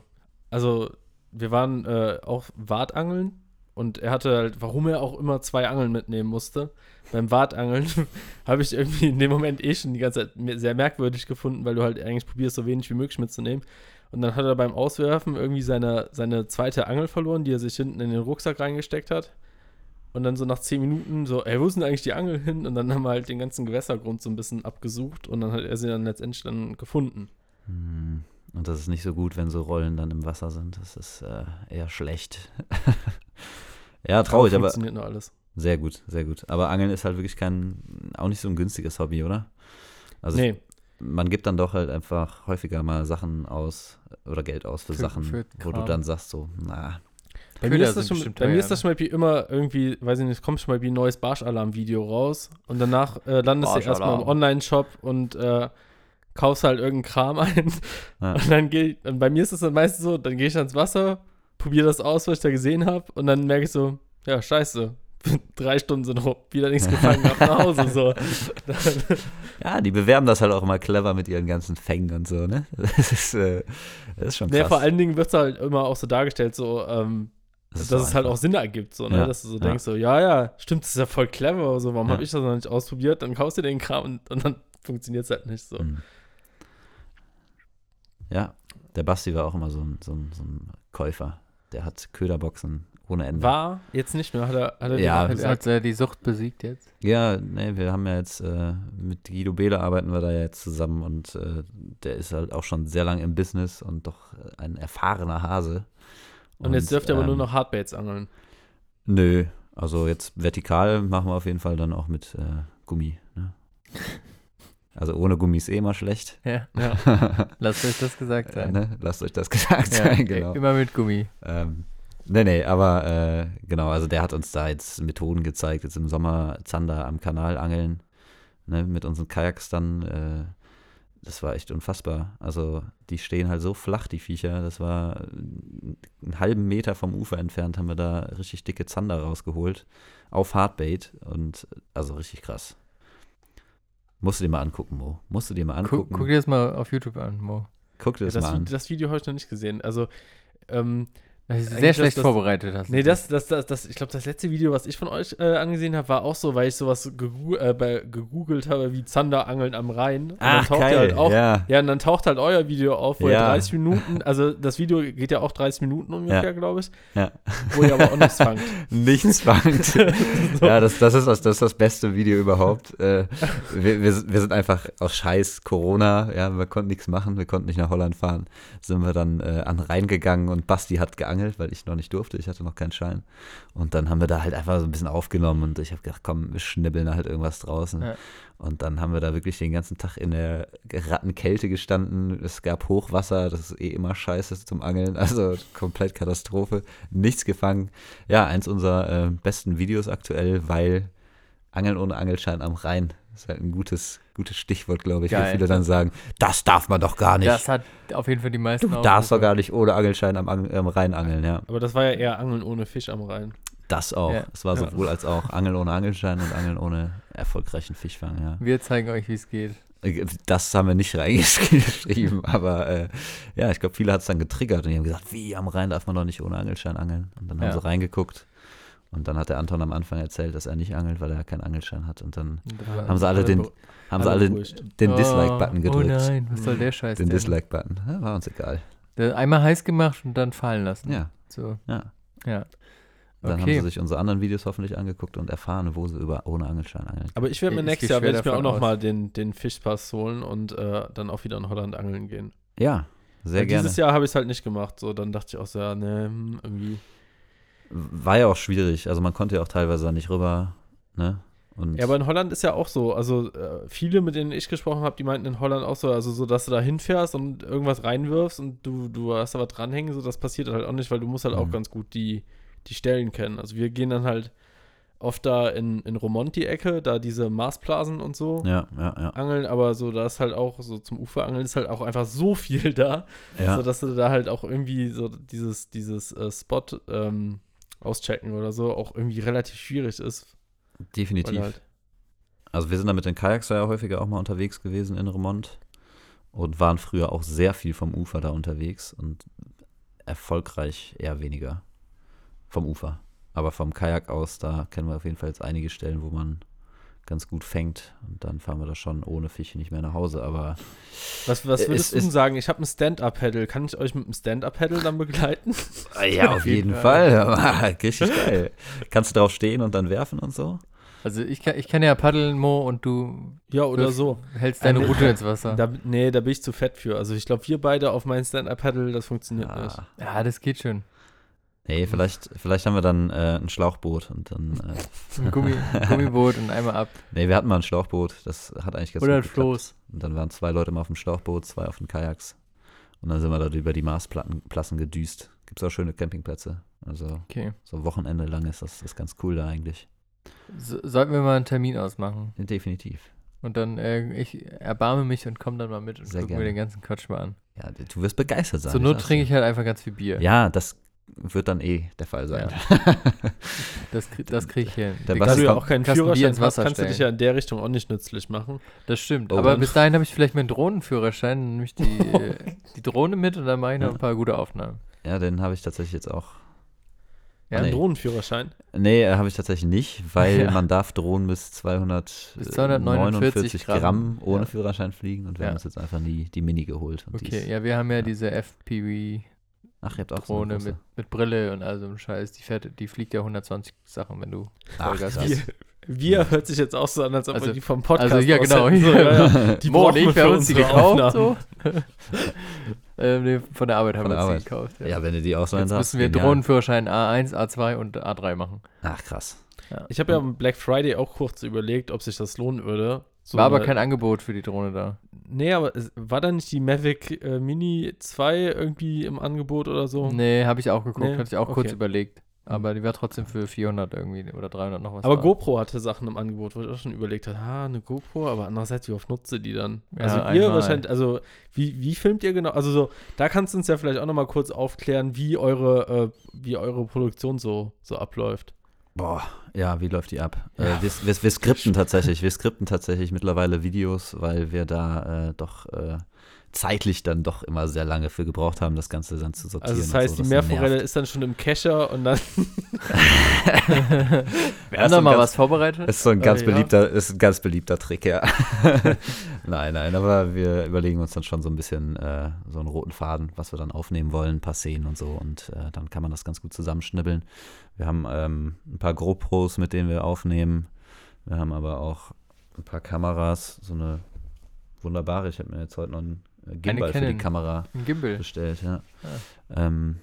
also wir waren äh, auch Wartangeln und er hatte halt, warum er auch immer zwei Angeln mitnehmen musste. Beim Wartangeln habe ich irgendwie in dem Moment eh schon die ganze Zeit sehr merkwürdig gefunden, weil du halt eigentlich probierst, so wenig wie möglich mitzunehmen. Und dann hat er beim Auswerfen irgendwie seine, seine zweite Angel verloren, die er sich hinten in den Rucksack reingesteckt hat. Und dann so nach zehn Minuten so, ey, wo ist denn eigentlich die Angel hin? Und dann haben wir halt den ganzen Gewässergrund so ein bisschen abgesucht und dann hat er sie dann letztendlich dann gefunden. Hm. Und das ist nicht so gut, wenn so Rollen dann im Wasser sind. Das ist äh, eher schlecht. ja, traurig, aber Funktioniert nur alles. sehr gut, sehr gut. Aber Angeln ist halt wirklich kein, auch nicht so ein günstiges Hobby, oder? Also nee, man gibt dann doch halt einfach häufiger mal Sachen aus oder Geld aus für, Für- Sachen, für wo du dann sagst so, na, bei Köder mir, ist das schon, bestimmt bei mir ist das zum Beispiel immer irgendwie, weiß ich nicht, es kommt schon mal wie ein neues Barschalarm-Video raus und danach äh, landest du erstmal im. Online-Shop und äh, kaufst halt irgendeinen Kram ein. Ja. Und dann gehe ich, und bei mir ist es dann meistens so, dann gehe ich ans Wasser, probiere das aus, was ich da gesehen habe und dann merke ich so, ja, scheiße. Drei Stunden sind rum, wieder nichts gefangen, nach Hause. So. ja, die bewerben das halt auch immer clever mit ihren ganzen Fängen und so, ne? Das ist, äh, das ist schon krass. Nee, vor allen Dingen wird es halt immer auch so dargestellt, so, ähm, Das dass ist es halt auch Sinn ergibt, so, ne? Ja, Dass du so ja. denkst, so, ja, ja, stimmt, das ist ja voll clever, aber so, warum Ja. habe ich das noch nicht ausprobiert? Dann kaufst du den Kram und, und dann funktioniert es halt nicht so. Mhm. Ja, der Basti war auch immer so ein, so ein, so ein Käufer. Der hat Köderboxen ohne Ende. War jetzt nicht mehr, hat er, hat er Ja, dir Hat, er die Sucht besiegt jetzt? Ja, nee, wir haben ja jetzt äh, mit Guido Behle arbeiten wir da ja jetzt zusammen und äh, der ist halt auch schon sehr lange im Business und doch ein erfahrener Hase. Und jetzt dürft ihr aber nur ähm, noch Hardbaits angeln. Nö, also jetzt vertikal machen wir auf jeden Fall dann auch mit äh, Gummi. Ne? Also ohne Gummi ist eh immer schlecht. Ja, Ja. lasst euch das gesagt Äh, sein. ne? Lasst euch das gesagt Ja, sein, genau. Immer mit Gummi. Ähm, nee, nee, aber äh, genau, also der hat uns da jetzt Methoden gezeigt, jetzt im Sommer Zander am Kanal angeln, ne, mit unseren Kajaks dann. Das war echt unfassbar. Also die stehen halt so flach, die Viecher. Das war äh, einen halben Meter vom Ufer entfernt, haben wir da richtig dicke Zander rausgeholt. Auf Hardbait und also richtig krass. Musst du dir mal angucken, Mo. Musst du dir mal Guck, angucken. guck dir das mal auf YouTube an, Mo. Guck dir Ja, das, das, mal an. das Video habe ich noch nicht gesehen. Also, ähm, Das sehr schlecht das- vorbereitet hast. nee, das, das, das, das ich glaube, das letzte Video, was ich von euch äh, angesehen habe, war auch so, weil ich sowas gegu äh, bei, gegoogelt habe, wie Zanderangeln am Rhein. Und dann Ach, taucht geil. Halt auch, ja. Ja, und dann taucht halt euer Video auf, wo ihr Ja. 30 Minuten, also das Video geht ja auch 30 Minuten ungefähr, Ja. glaube ich, Ja. wo ihr aber auch nichts fangt. Nichts fangt. Ja, das, das, ist das, das ist das beste Video überhaupt. Äh, wir, wir, sind- wir sind einfach aus Scheiß Corona, ja, wir konnten nichts machen, wir konnten nicht nach Holland fahren. Sind wir dann äh, an den Rhein gegangen und Basti hat geangelt geangelt, weil ich noch nicht durfte. Ich hatte noch keinen Schein. Und dann haben wir da halt einfach so ein bisschen aufgenommen und ich habe gedacht, komm, wir schnibbeln da halt irgendwas draußen. Ja. Und dann haben wir da wirklich den ganzen Tag in der Rattenkälte gestanden. Es gab Hochwasser, das ist eh immer scheiße zum Angeln. Also komplett Katastrophe. Nichts gefangen. Ja, eins unserer äh, besten Videos aktuell, weil Angeln ohne Angelschein am Rhein ist halt ein gutes, gutes Stichwort, glaube ich. Geil. Wie viele dann sagen, das darf man doch gar nicht. Das hat auf jeden Fall die meisten du darfst doch gar nicht ohne Angelschein am, Ang- am Rhein angeln, ja. Aber das war ja eher Angeln ohne Fisch am Rhein. Das auch. Ja. Es war Ja. sowohl als auch Angeln ohne Angelschein und Angeln ohne erfolgreichen Fischfang, ja. Wir zeigen euch, wie es geht. Das haben wir nicht reingeschrieben, aber äh, ja, ich glaube, viele hat es dann getriggert und die haben gesagt, wie, am Rhein darf man doch nicht ohne Angelschein angeln. Und dann haben Ja. sie reingeguckt und dann hat der Anton am Anfang erzählt, dass er nicht angelt, weil er keinen Angelschein hat. Und dann haben sie alle den, be- haben sie alle beruhigt. den Oh, Dislike-Button gedrückt. Oh nein, was soll der Scheiß den denn? Dislike-Button. Ja, war uns egal. Einmal heiß gemacht und dann fallen lassen. Ja, So, ja. ja. Dann haben Okay. sie sich unsere anderen Videos hoffentlich angeguckt und erfahren, wo sie über ohne Angelschein angeln. Aber ich werde mir Ich nächstes Jahr werde ich mir auch davon noch aus. mal den, den Fischpass holen und äh, dann auch wieder in Holland angeln gehen. Ja, sehr Weil gerne. Dieses Jahr habe ich es halt nicht gemacht. So, dann dachte ich auch so, ja, ne, irgendwie. War ja auch schwierig. Also man konnte ja auch teilweise da nicht rüber, ne? Und Ja, aber in Holland ist ja auch so, also äh, viele, mit denen ich gesprochen habe, die meinten in Holland auch so, also so, dass du da hinfährst und irgendwas reinwirfst und du, du hast da was dranhängen, so, das passiert halt auch nicht, weil du musst halt auch Mhm. ganz gut die, die Stellen kennen. Also wir gehen dann halt oft da in, in Romont die Ecke, da diese Marsblasen und so ja, ja, ja. angeln, aber so, da ist halt auch, so zum Uferangeln ist halt auch einfach so viel da, ja. so dass du da halt auch irgendwie so dieses, dieses äh, Spot ähm, auschecken oder so auch irgendwie relativ schwierig ist. Definitiv. Halt, Also wir sind da mit den Kajaks ja häufiger auch mal unterwegs gewesen in Remont und waren früher auch sehr viel vom Ufer da unterwegs und erfolgreich eher weniger vom Ufer. Aber vom Kajak aus, da kennen wir auf jeden Fall jetzt einige Stellen, wo man ganz gut fängt und dann fahren wir da schon ohne Fische nicht mehr nach Hause. Aber Was, was Äh, würdest es du ist- sagen? Ich habe ein Stand-Up-Paddle. Kann ich euch mit einem Stand-Up-Paddle dann begleiten? ja, auf jeden Fall. Richtig geil. Kannst du drauf stehen und dann werfen und so? Also ich kann, ich kann ja paddeln, Mo, und du ja, oder wirf- so. hältst deine Ähm, Route ins Wasser. Da, nee, da bin ich zu fett für. Also ich glaube, wir beide auf mein Stand-Up-Paddle, das funktioniert nicht. Ja. ja, das geht schon. Nee, vielleicht, vielleicht haben wir dann äh, ein Schlauchboot und dann. Äh, Ein Gummi, Gummiboot und einmal ab. nee, wir hatten mal ein Schlauchboot, das hat eigentlich ganz Oder ein gut geklappt. Floß. Und dann waren zwei Leute mal auf dem Schlauchboot, zwei auf den Kajaks. Und dann sind wir da über die Marsplatten gedüst. Gibt es auch schöne Campingplätze. Also Okay. so Wochenende lang ist das ist ganz cool da eigentlich. So, sollten wir mal einen Termin ausmachen. Definitiv. Und dann, äh, ich erbarme mich und komme dann mal mit und gucke mir den ganzen Quatsch mal an. Ja, du wirst begeistert sein. Zur Not trinke ich halt einfach ganz viel Bier. Ja, das wird dann eh der Fall sein. Das, krieg- das kriege ich hin. Der Da Was du ja auch keinen Führerschein ins hast, Wasser kannst du dich ja in der Richtung auch nicht nützlich machen. Das stimmt. Oh, Aber bis dahin habe ich vielleicht meinen Drohnenführerschein, dann nehme ich die, äh, die Drohne mit und dann mache ich noch Ja. ein paar gute Aufnahmen. Ja, den habe ich tatsächlich jetzt auch. Ja, Einen Nee. Drohnenführerschein. Nee, äh, habe ich tatsächlich nicht, weil Ja. man darf Drohnen bis 200, Bis äh, 249 Gramm, Gramm. ohne Ja. Führerschein fliegen und wir Ja. haben uns jetzt einfach die, die Mini geholt. Okay, ja, wir haben ja, ja. diese FPV-Drohne Ach, ihr habt auch so eine mit, mit Brille und all so einem Scheiß. Die, fährt, die fliegt ja 120 Sachen, wenn du Vollgas krass. gibst. Wir hört sich jetzt auch so an, als ob Also- wir die vom Podcast also ja, genau. hätten. So, ja, ja. Die Mo und ich, wir wir haben für uns die gekauft, so. ähm, nee, von der Arbeit haben Von wir uns die gekauft. Ja, wenn du die ausleihen Jetzt darfst. müssen wir genial. Drohnenführerschein A1, A2 und A3 machen. Ach, krass. Ich habe ja am Black Friday auch kurz überlegt, ob sich das lohnen würde. So War aber eine- kein Angebot für die Drohne da. Nee, aber war da nicht die Mavic äh, Mini 2 irgendwie im Angebot oder so? Nee, habe ich auch geguckt, Nee, hatte ich auch kurz okay. überlegt. Aber die war trotzdem für 400 irgendwie oder 300 noch was. Aber da. GoPro hatte Sachen im Angebot, wo ich auch schon überlegt habe, ah, eine GoPro, aber andererseits, wie oft nutzt ihr die dann? Ja, also ihr einmal. wahrscheinlich, also wie, wie filmt ihr genau? Also so, da kannst du uns ja vielleicht auch nochmal kurz aufklären, wie eure, äh, wie eure Produktion so, so abläuft. Boah, ja, wie läuft die ab? Ja. Äh, wir, wir, wir skripten tatsächlich, wir skripten tatsächlich mittlerweile Videos, weil wir da äh, doch äh, zeitlich dann doch immer sehr lange für gebraucht haben, das Ganze dann zu sortieren. Also das heißt, so, die Meerforelle nervt. ist dann schon im Kescher und dann Wir Ja, haben so da mal ganz- was vorbereitet. Ist so ein Äh, ganz ja. beliebter, ist ein ganz beliebter Trick, ja. nein, nein, aber wir überlegen uns dann schon so ein bisschen äh, so einen roten Faden, was wir dann aufnehmen wollen, ein paar Szenen und so und äh, dann kann man das ganz gut zusammenschnibbeln. Wir haben ähm, ein paar GoPros, mit denen wir aufnehmen. Wir haben aber auch ein paar Kameras, so eine wunderbare. Ich habe mir jetzt heute noch einen Gimbal für die. Kamera Ein Gimbal. bestellt, ja. Ah. Ähm,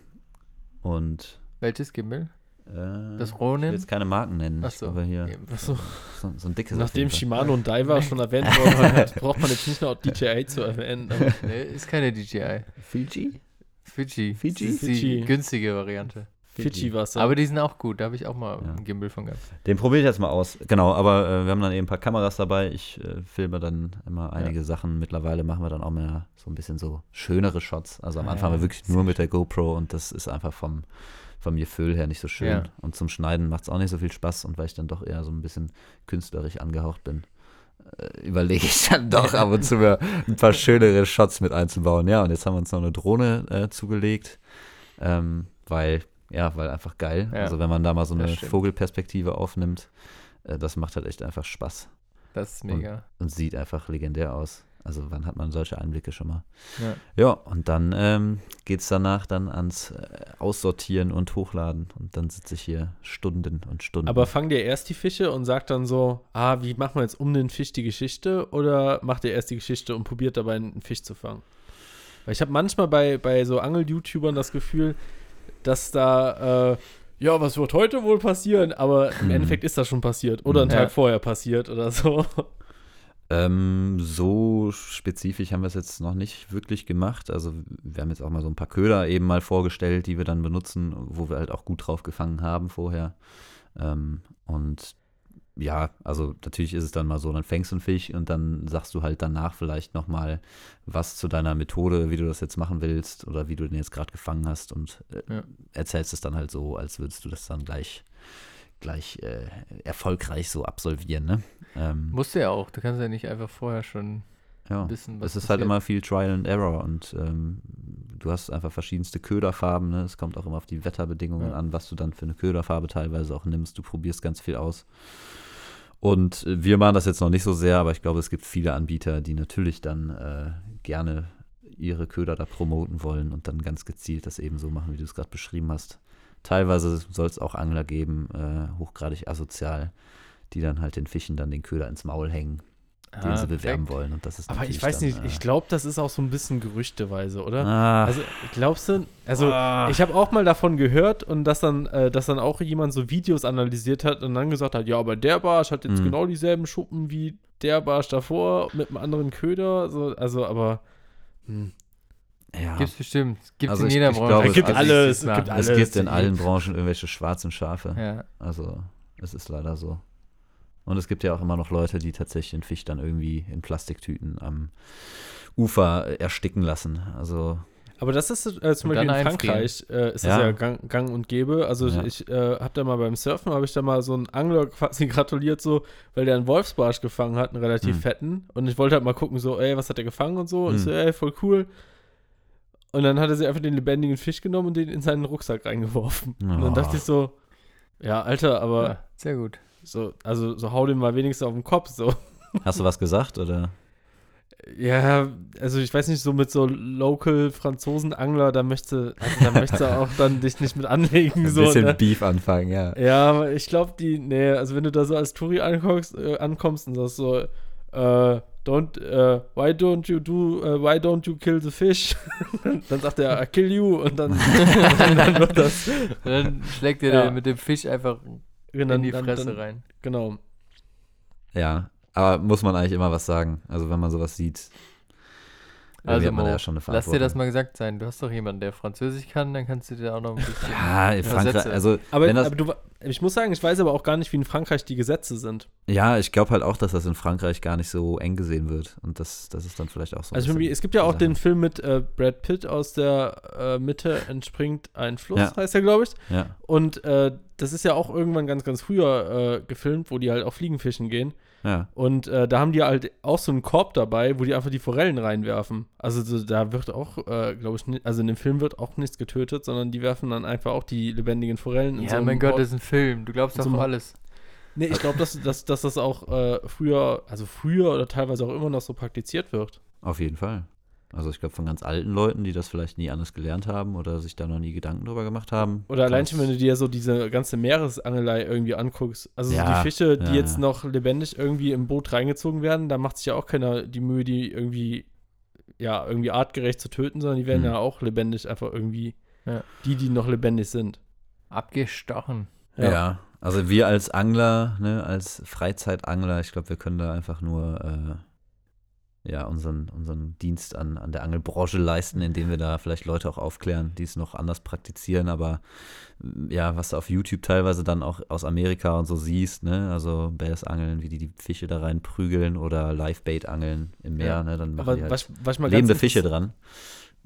Und Welches Gimbal? äh, Das ich Ronin? will jetzt keine Marken nennen. Ach Ich so. glaube hier. Achso. so, so ein dickes. Nachdem. Shimano und Daiwa schon erwähnt worden sind, braucht man jetzt nicht noch DJI zu erwähnen. Aber Nee, ist keine DJI. Fiji? Fiji. Fiji? Das ist die Fiji. günstige Variante. Fidschi-Wasser. Aber die sind auch gut. Da habe ich auch mal Ja. einen Gimbal von gehabt. Den probiere ich jetzt mal aus. Genau, aber äh, wir haben dann eben ein paar Kameras dabei. Ich äh, filme dann immer einige Sachen. Mittlerweile machen wir dann auch mehr so ein bisschen so schönere Shots. Also am Ah, Anfang ja, war wirklich nur mit der GoPro und das ist einfach vom, vom Gefühl her nicht so schön. Ja. Und zum Schneiden macht es auch nicht so viel Spaß. Und weil ich dann doch eher so ein bisschen künstlerisch angehaucht bin, äh, überlege ich dann doch ab und zu mir ein paar schönere Shots mit einzubauen. Ja, und jetzt haben wir uns noch eine Drohne äh, zugelegt, ähm, weil, ja, weil einfach geil. Ja, also wenn man da mal so eine. Vogelperspektive aufnimmt, äh, das macht halt echt einfach Spaß Das ist mega. und sieht einfach legendär aus. Also wann hat man solche Einblicke schon mal? Ja. Ja, und dann ähm, geht es danach dann ans äh, Aussortieren und Hochladen. Und dann sitze ich hier Stunden und Stunden. Aber fangt ihr erst die Fische und sagt dann so, ah, wie machen wir jetzt um den Fisch die Geschichte? Oder macht ihr erst die Geschichte und probiert dabei einen Fisch zu fangen? Weil ich habe manchmal bei, bei so Angel-YouTubern das Gefühl, dass da, äh, ja, was wird heute wohl passieren? Aber im Mhm. Endeffekt ist das schon passiert. Oder einen Ja. Tag vorher passiert oder so. Ähm, so spezifisch haben wir es jetzt noch nicht wirklich gemacht. Also wir haben jetzt auch mal so ein paar Köder eben mal vorgestellt, die wir dann benutzen, wo wir halt auch gut drauf gefangen haben vorher. Ähm, und ja, also natürlich ist es dann mal so, dann fängst du einen Fisch und dann sagst du halt danach vielleicht nochmal was zu deiner Methode, wie du das jetzt machen willst oder wie du den jetzt gerade gefangen hast und äh, Ja. erzählst es dann halt so, als würdest du das dann gleich, gleich äh, erfolgreich so absolvieren, ne? Ähm, Musst du ja auch. Du kannst ja nicht einfach vorher schon ja. wissen, was Es ist halt passiert. immer viel Trial and Error und ähm, du hast einfach verschiedenste Köderfarben. Ne? Es kommt auch immer auf die Wetterbedingungen Ja. an, was du dann für eine Köderfarbe teilweise auch nimmst. Du probierst ganz viel aus. Und wir machen das jetzt noch nicht so sehr, aber ich glaube, es gibt viele Anbieter, die natürlich dann äh, gerne ihre Köder da promoten wollen und dann ganz gezielt das eben so machen, wie du es gerade beschrieben hast. Teilweise soll es auch Angler geben, äh, hochgradig asozial, die dann halt den Fischen dann den Köder ins Maul hängen, den Ah, sie bewerben wollen. Und das ist Aber ich weiß dann, nicht, äh, ich glaube, das ist auch so ein bisschen gerüchteweise, oder? Ah, Also, glaubst du, also ah. ich habe auch mal davon gehört und dass dann, äh, dass dann auch jemand so Videos analysiert hat und dann gesagt hat, ja, aber der Barsch hat jetzt Mhm. genau dieselben Schuppen wie der Barsch davor mit einem anderen Köder. So, also, aber hm. ja. Gibt's bestimmt. Gibt's Also in ich- jeder ich Branche. glaube, es gibt also alles, es gibt es gibt in allen Branchen irgendwelche schwarzen Schafe. Ja. Also, es ist leider so. Und es gibt ja auch immer noch Leute, die tatsächlich den Fisch dann irgendwie in Plastiktüten am Ufer ersticken lassen. Also, Aber das ist äh, zum Beispiel in Frankreich äh, ist das Ja. ja gang, gang und gäbe. Also Ja. ich äh, habe da mal beim Surfen, habe ich da mal so einen Angler quasi gratuliert, so, weil der einen Wolfsbarsch gefangen hat, einen relativ Hm. fetten. Und ich wollte halt mal gucken, so, ey, was hat der gefangen und so. Und ich Hm. so, ey, voll cool. Und dann hat er sich einfach den lebendigen Fisch genommen und den in seinen Rucksack reingeworfen. Und dann Oh. dachte ich so, ja, Alter, aber ja, sehr gut. so, also so hau den mal wenigstens auf den Kopf, so. hast du was gesagt? Oder? Ja, also ich weiß nicht, so mit so Local Franzosen-Angler, da möchte, also da möchte er auch dann dich nicht mit anlegen. Ein so, bisschen ne? Beef anfangen, ja. Ja, aber ich glaube, die, nee, also wenn du da so als Touri ankommst, äh, ankommst und sagst so, äh, don't, äh, why don't you do, äh, why don't you kill the fish? dann, sagt er, I kill you und dann, und dann wird das, Und dann schlägt ihr Ja. mit dem Fisch einfach dann, in die dann, Fresse dann, rein. Genau. Ja, aber muss man eigentlich immer was sagen. Also, wenn man sowas sieht, Also, Mo, ja schon eine lass dir das mal gesagt sein. Du hast doch jemanden, der Französisch kann, dann kannst du dir auch noch ein bisschen. Ja, in Frankreich, also, Aber, wenn das, aber du, ich muss sagen, ich weiß aber auch gar nicht, wie in Frankreich die Gesetze sind. ja, ich glaube halt auch, dass das in Frankreich gar nicht so eng gesehen wird. Und das, das ist dann vielleicht auch so. ein Also es gibt ja auch den. Film mit äh, Brad Pitt aus der äh, Mitte entspringt ein Fluss, Ja. heißt der, glaube ich. Ja, Und äh, das ist ja auch irgendwann ganz, ganz früher äh, gefilmt, wo die halt auch Fliegenfischen gehen. Ja. Und äh, da haben die halt auch so einen Korb dabei, wo die einfach die Forellen reinwerfen. Also so, da wird auch, äh, glaube ich, also in dem Film wird auch nichts getötet, sondern die werfen dann einfach auch die lebendigen Forellen in Ja, so einem mein Gott, Korb. das ist ein Film. Du glaubst doch so alles. Nee, ich glaube, dass, dass, dass das auch äh, früher, also früher oder teilweise auch immer noch so praktiziert wird. Auf jeden Fall. Also ich glaube von ganz alten Leuten, die das vielleicht nie anders gelernt haben oder sich da noch nie Gedanken drüber gemacht haben. Oder allein schon, wenn du dir so diese ganze Meeresangelei irgendwie anguckst. Also so Ja, die Fische, die ja, jetzt ja. noch lebendig irgendwie im Boot reingezogen werden, da macht sich ja auch keiner die Mühe, die irgendwie, ja, irgendwie artgerecht zu töten, sondern die werden Hm. ja auch lebendig einfach irgendwie Die, die noch lebendig sind. Abgestochen. Ja. Ja. also wir als Angler, ne, als Freizeitangler, ich glaube, wir können da einfach nur äh, ja, unseren, unseren Dienst an, an der Angelbranche leisten, indem wir da vielleicht Leute auch aufklären, die es noch anders praktizieren. Aber ja, was du auf YouTube teilweise dann auch aus Amerika und so siehst, ne, also Bass-Angeln, wie die die Fische da rein prügeln oder Live-Bait-Angeln im Meer, Ja. ne, dann machen Aber die halt was, was lebende Fische dran.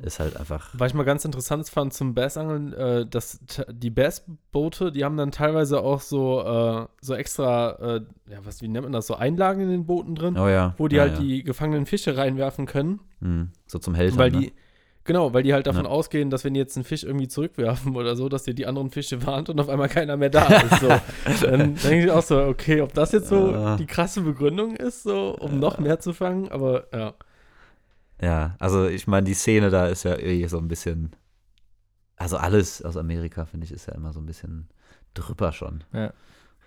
Ist halt einfach. Was ich mal ganz interessant fand zum Bassangeln, äh, dass die Bassboote, die haben dann teilweise auch so, äh, so extra, äh, ja, was, wie nennt man das, so Einlagen in den Booten drin, Oh ja. wo die ja, halt ja. die gefangenen Fische reinwerfen können. Hm, so zum Hältern. weil ne? die, genau, weil die halt davon ausgehen, dass wenn die jetzt einen Fisch irgendwie zurückwerfen oder so, dass dir die anderen Fische warnt und auf einmal keiner mehr da ist. So. dann denke ich auch so, okay, ob das jetzt so Ja. die krasse Begründung ist, so, um noch mehr zu fangen, aber ja. Ja, also ich meine, die Szene da ist ja eh so ein bisschen. Also alles aus Amerika, finde ich, ist ja immer so ein bisschen drüber schon. Ja.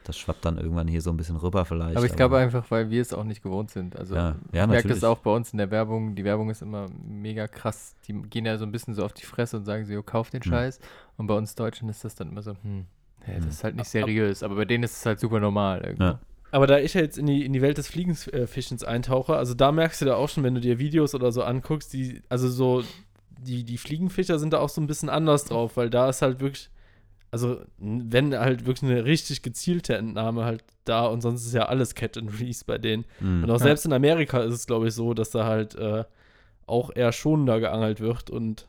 Das schwappt dann irgendwann hier so ein bisschen rüber vielleicht. Aber ich glaube einfach, weil wir es auch nicht gewohnt sind. Also Ja, ich ja, merke das auch bei uns in der Werbung. Die Werbung ist immer mega krass. Die gehen ja so ein bisschen so auf die Fresse und sagen so, jo, kauf den Hm. Scheiß. Und bei uns Deutschen ist das dann immer so, hm, hey, das Hm. ist halt nicht seriös. Aber bei denen ist es halt super normal irgendwie. Ja. Aber da ich ja jetzt in die, in die Welt des Fliegenfischens eintauche, also da merkst du da auch schon, wenn du dir Videos oder so anguckst, die, also so, die, die Fliegenfischer sind da auch so ein bisschen anders drauf, weil da ist halt wirklich, also wenn halt wirklich eine richtig gezielte Entnahme halt da und sonst ist ja alles Catch and Release bei denen. Hm. Und auch selbst in Amerika ist es, glaube ich, so, dass da halt äh, auch eher schonender geangelt wird und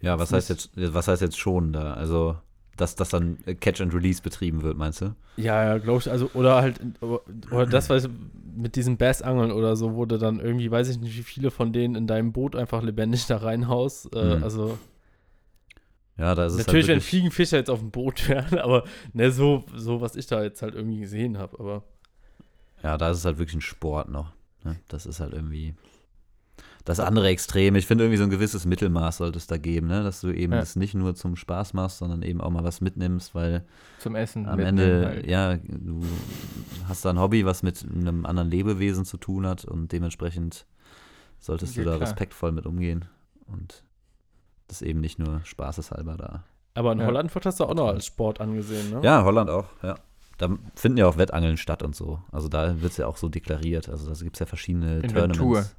Ja, was heißt jetzt, was heißt jetzt schon da? Also, dass das dann Catch and Release betrieben wird, meinst du? Ja, ja, glaube ich, also, oder halt, oder das, was mit diesem Bassangeln oder so, wo du dann irgendwie, weiß ich nicht, wie viele von denen in deinem Boot einfach lebendig da reinhaust. Äh, Mhm. Also, Ja, da ist es natürlich, halt wenn Fliegenfischer jetzt auf dem Boot wären, aber ne, so, so, was ich da jetzt halt irgendwie gesehen habe, aber. Ja, da ist es halt wirklich ein Sport noch. Ne? Das ist halt irgendwie das andere Extrem. Ich finde irgendwie so ein gewisses Mittelmaß sollte es da geben, ne? dass du eben Ja. das nicht nur zum Spaß machst, sondern eben auch mal was mitnimmst, weil Zum Essen. am Ende, halt. ja, du hast da ein Hobby, was mit einem anderen Lebewesen zu tun hat und dementsprechend solltest Ja, du da klar. respektvoll mit umgehen und das eben nicht nur spaßeshalber da. Aber in Ja. Holland wird das da auch noch als Sport angesehen, ne? Ja, Holland auch, ja. Da finden ja auch Wettangeln statt und so. Also da wird es ja auch so deklariert. Also da gibt es ja verschiedene Inventur. Tournaments.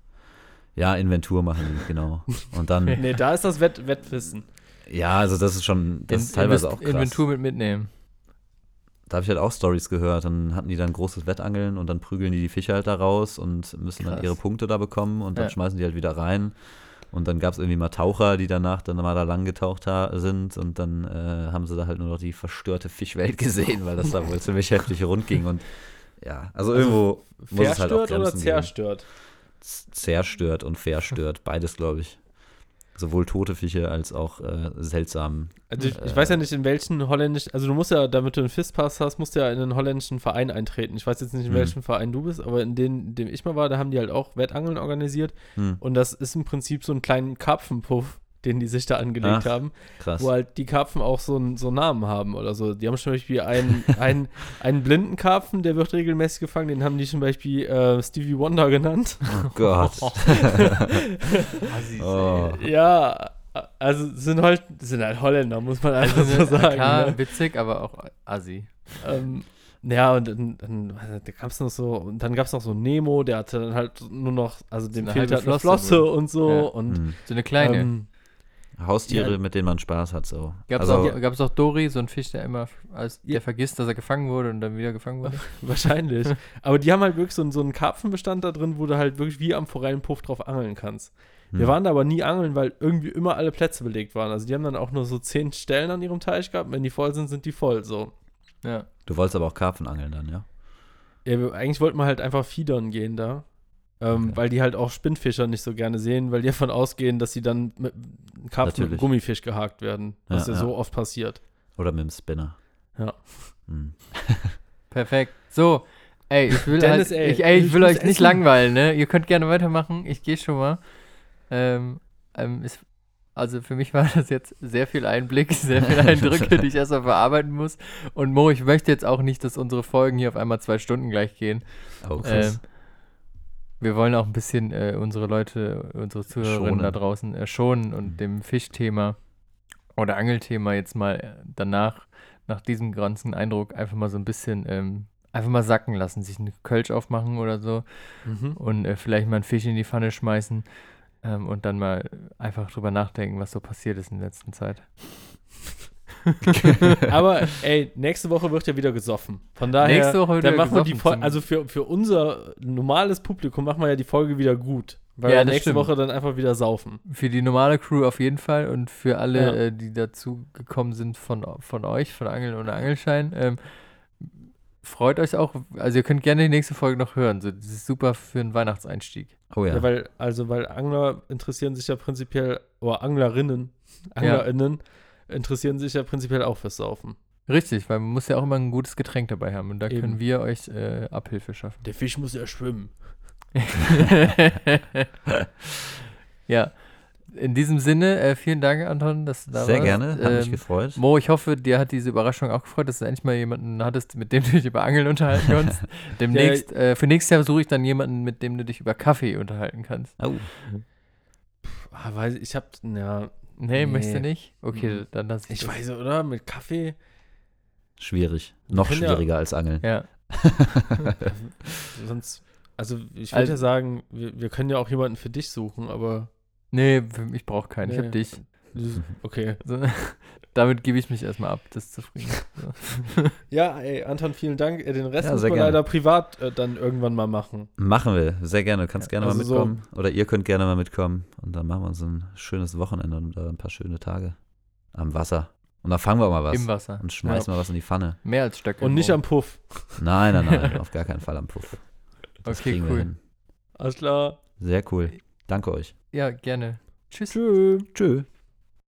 Ja, Inventur machen die, genau. Und dann, Nee, da ist das Wett Wettwissen. ja, also das ist schon, das In- ist teilweise auch krass. Inventur mit mitnehmen. Da habe ich halt auch Stories gehört. Dann hatten die dann großes Wettangeln und dann prügeln die die Fische halt da raus und müssen dann Krass. ihre Punkte da bekommen und dann Ja. schmeißen die halt wieder rein. Und dann gab es irgendwie mal Taucher, die danach dann mal da lang getaucht sind und dann äh, haben sie da halt nur noch die verstörte Fischwelt gesehen, weil das da wohl ziemlich heftig rund ging. Und ja, also, Also irgendwo muss es halt auch Verstört oder Grenzen geben. Zerstört? Und verstört, beides glaube ich. Sowohl tote Fische als auch äh, seltsam. Also ich, ich Äh, weiß ja nicht, in welchen holländischen, also du musst ja, damit du einen Fistpass hast, musst du ja in einen holländischen Verein eintreten. Ich weiß jetzt nicht, in Hm. welchem Verein du bist, aber in, den, in dem ich mal war, da haben die halt auch Wettangeln organisiert. Hm, Und das ist im Prinzip so ein kleinen Karpfenpuff, den die sich da angelegt Ach, haben, krass. wo halt die Karpfen auch so, einen- so einen Namen haben oder so. Die haben zum Beispiel einen, einen, einen blinden Karpfen, der wird regelmäßig gefangen, den haben die zum Beispiel äh, Stevie Wonder genannt. Oh Gott. Assis, Oh. ja, also sind halt, sind halt Holländer, muss man einfach Also, so sagen. klar, ne? witzig, aber auch assi. Ähm, ja, und dann, dann da gab es noch so, und dann gab es noch so Nemo, der hatte dann halt nur noch, also dem eine fehlt halbe halt eine Flosse Flosse wohl. und so Ja. und Hm. So eine kleine. ähm, Haustiere, Ja. mit denen man Spaß hat, so. Gab es also, auch, gab's auch Dory, so ein Fisch, der immer, als der Ja. vergisst, dass er gefangen wurde und dann wieder gefangen wurde? wahrscheinlich. Aber die haben halt wirklich so, einen- so einen Karpfenbestand da drin, wo du halt wirklich wie am Forellenpuff drauf angeln kannst. Wir hm. waren da aber nie angeln, weil irgendwie immer alle Plätze belegt waren. Also die haben dann auch nur so zehn Stellen an ihrem Teich gehabt. Wenn die voll sind, sind die voll. So. Ja. Du wolltest aber auch Karpfen angeln dann, ja? Ja, wir, eigentlich wollten wir halt einfach Fiedern gehen da. Ähm, Okay. Weil die halt auch Spinnfischer nicht so gerne sehen, weil die davon ausgehen, dass sie dann mit Karpfen mit. Gummifisch gehakt werden. Was ja, Ja, ja. so oft passiert. Oder mit dem Spinner. Ja. Hm. Perfekt. So, ey, ich will, Dennis, halt, ey, ich, ey, ich ich will euch nicht essen. langweilen, ne? Ihr könnt gerne weitermachen. Ich gehe schon mal. Ähm, ähm, ist, also für mich war das jetzt sehr viel Einblick, sehr viele Eindrücke, die ich erstmal verarbeiten muss. Und Mo, ich möchte jetzt auch nicht, dass unsere Folgen hier auf einmal zwei Stunden gleich gehen. Oh, Ähm, wir wollen auch ein bisschen äh, unsere Leute, unsere Zuhörerinnen Schonen. da draußen äh, schonen und Mhm. dem Fischthema oder Angelthema jetzt mal äh, danach, nach diesem ganzen Eindruck, einfach mal so ein bisschen, ähm, einfach mal sacken lassen, sich einen Kölsch aufmachen oder so Mhm. und äh, vielleicht mal einen Fisch in die Pfanne schmeißen ähm, und dann mal einfach drüber nachdenken, was so passiert ist in der letzten Zeit. Aber ey, nächste Woche wird ja wieder gesoffen. Von daher, Nächste Woche wird dann machen wir die gesoffen Folge, also für, für unser normales Publikum machen wir ja die Folge wieder gut. Weil Ja, wir nächste stimmt. Woche dann einfach wieder saufen. Für die normale Crew auf jeden Fall und für alle, Ja. äh, die dazu gekommen sind von, von euch, von Angeln oder Angelschein, ähm, freut euch auch, also ihr könnt gerne die nächste Folge noch hören. So, das ist super für einen Weihnachtseinstieg. Oh ja. Ja. weil, also, weil Angler interessieren sich ja prinzipiell, oder Anglerinnen, AnglerInnen interessieren sich ja prinzipiell auch fürs Saufen. Richtig, weil man muss ja auch immer ein gutes Getränk dabei haben und da Eben. können wir euch äh, Abhilfe schaffen. Der Fisch muss ja schwimmen. ja, in diesem Sinne, äh, vielen Dank, Anton, dass du da Sehr warst. gerne, hat mich Ähm, gefreut. Mo, ich hoffe, dir hat diese Überraschung auch gefreut, dass du endlich mal jemanden hattest, mit dem du dich über Angeln unterhalten kannst. Demnächst, äh, für nächstes Jahr suche ich dann jemanden, mit dem du dich über Kaffee unterhalten kannst. Oh, Ah, weiß ich, ich hab, ja, Nee, Nee. möchtest du nicht? Okay, Mhm. dann lass ich ich das. weiß, oder? Mit Kaffee? schwierig. Noch ja- schwieriger als Angeln. Ja, Sonst, also ich würde Also- ja sagen, wir, wir können ja auch jemanden für dich suchen, aber nee, für- ich brauche keinen. Ich Nee. hab dich. okay. So, damit gebe ich mich erstmal ab, das ist zufrieden. So. Ja, ey, Anton, vielen Dank. Äh, Den Rest Ja, müssen wir gerne. leider privat äh, dann irgendwann mal machen. Machen wir, sehr gerne. Du kannst gerne also mal so- mitkommen. Oder ihr könnt gerne mal mitkommen. Und dann machen wir uns ein schönes Wochenende und äh, ein paar schöne Tage am Wasser. Und dann fangen wir mal was. Im Wasser. Und schmeißen wir was in die Pfanne. Mehr als Stöcke. Und nicht am Puff. Nein, nein, nein, auf gar keinen Fall am Puff. Das Okay, cool. hin. Alles klar. Sehr cool. Danke euch. Ja, gerne. Tschüss. Tschüss. Tschö.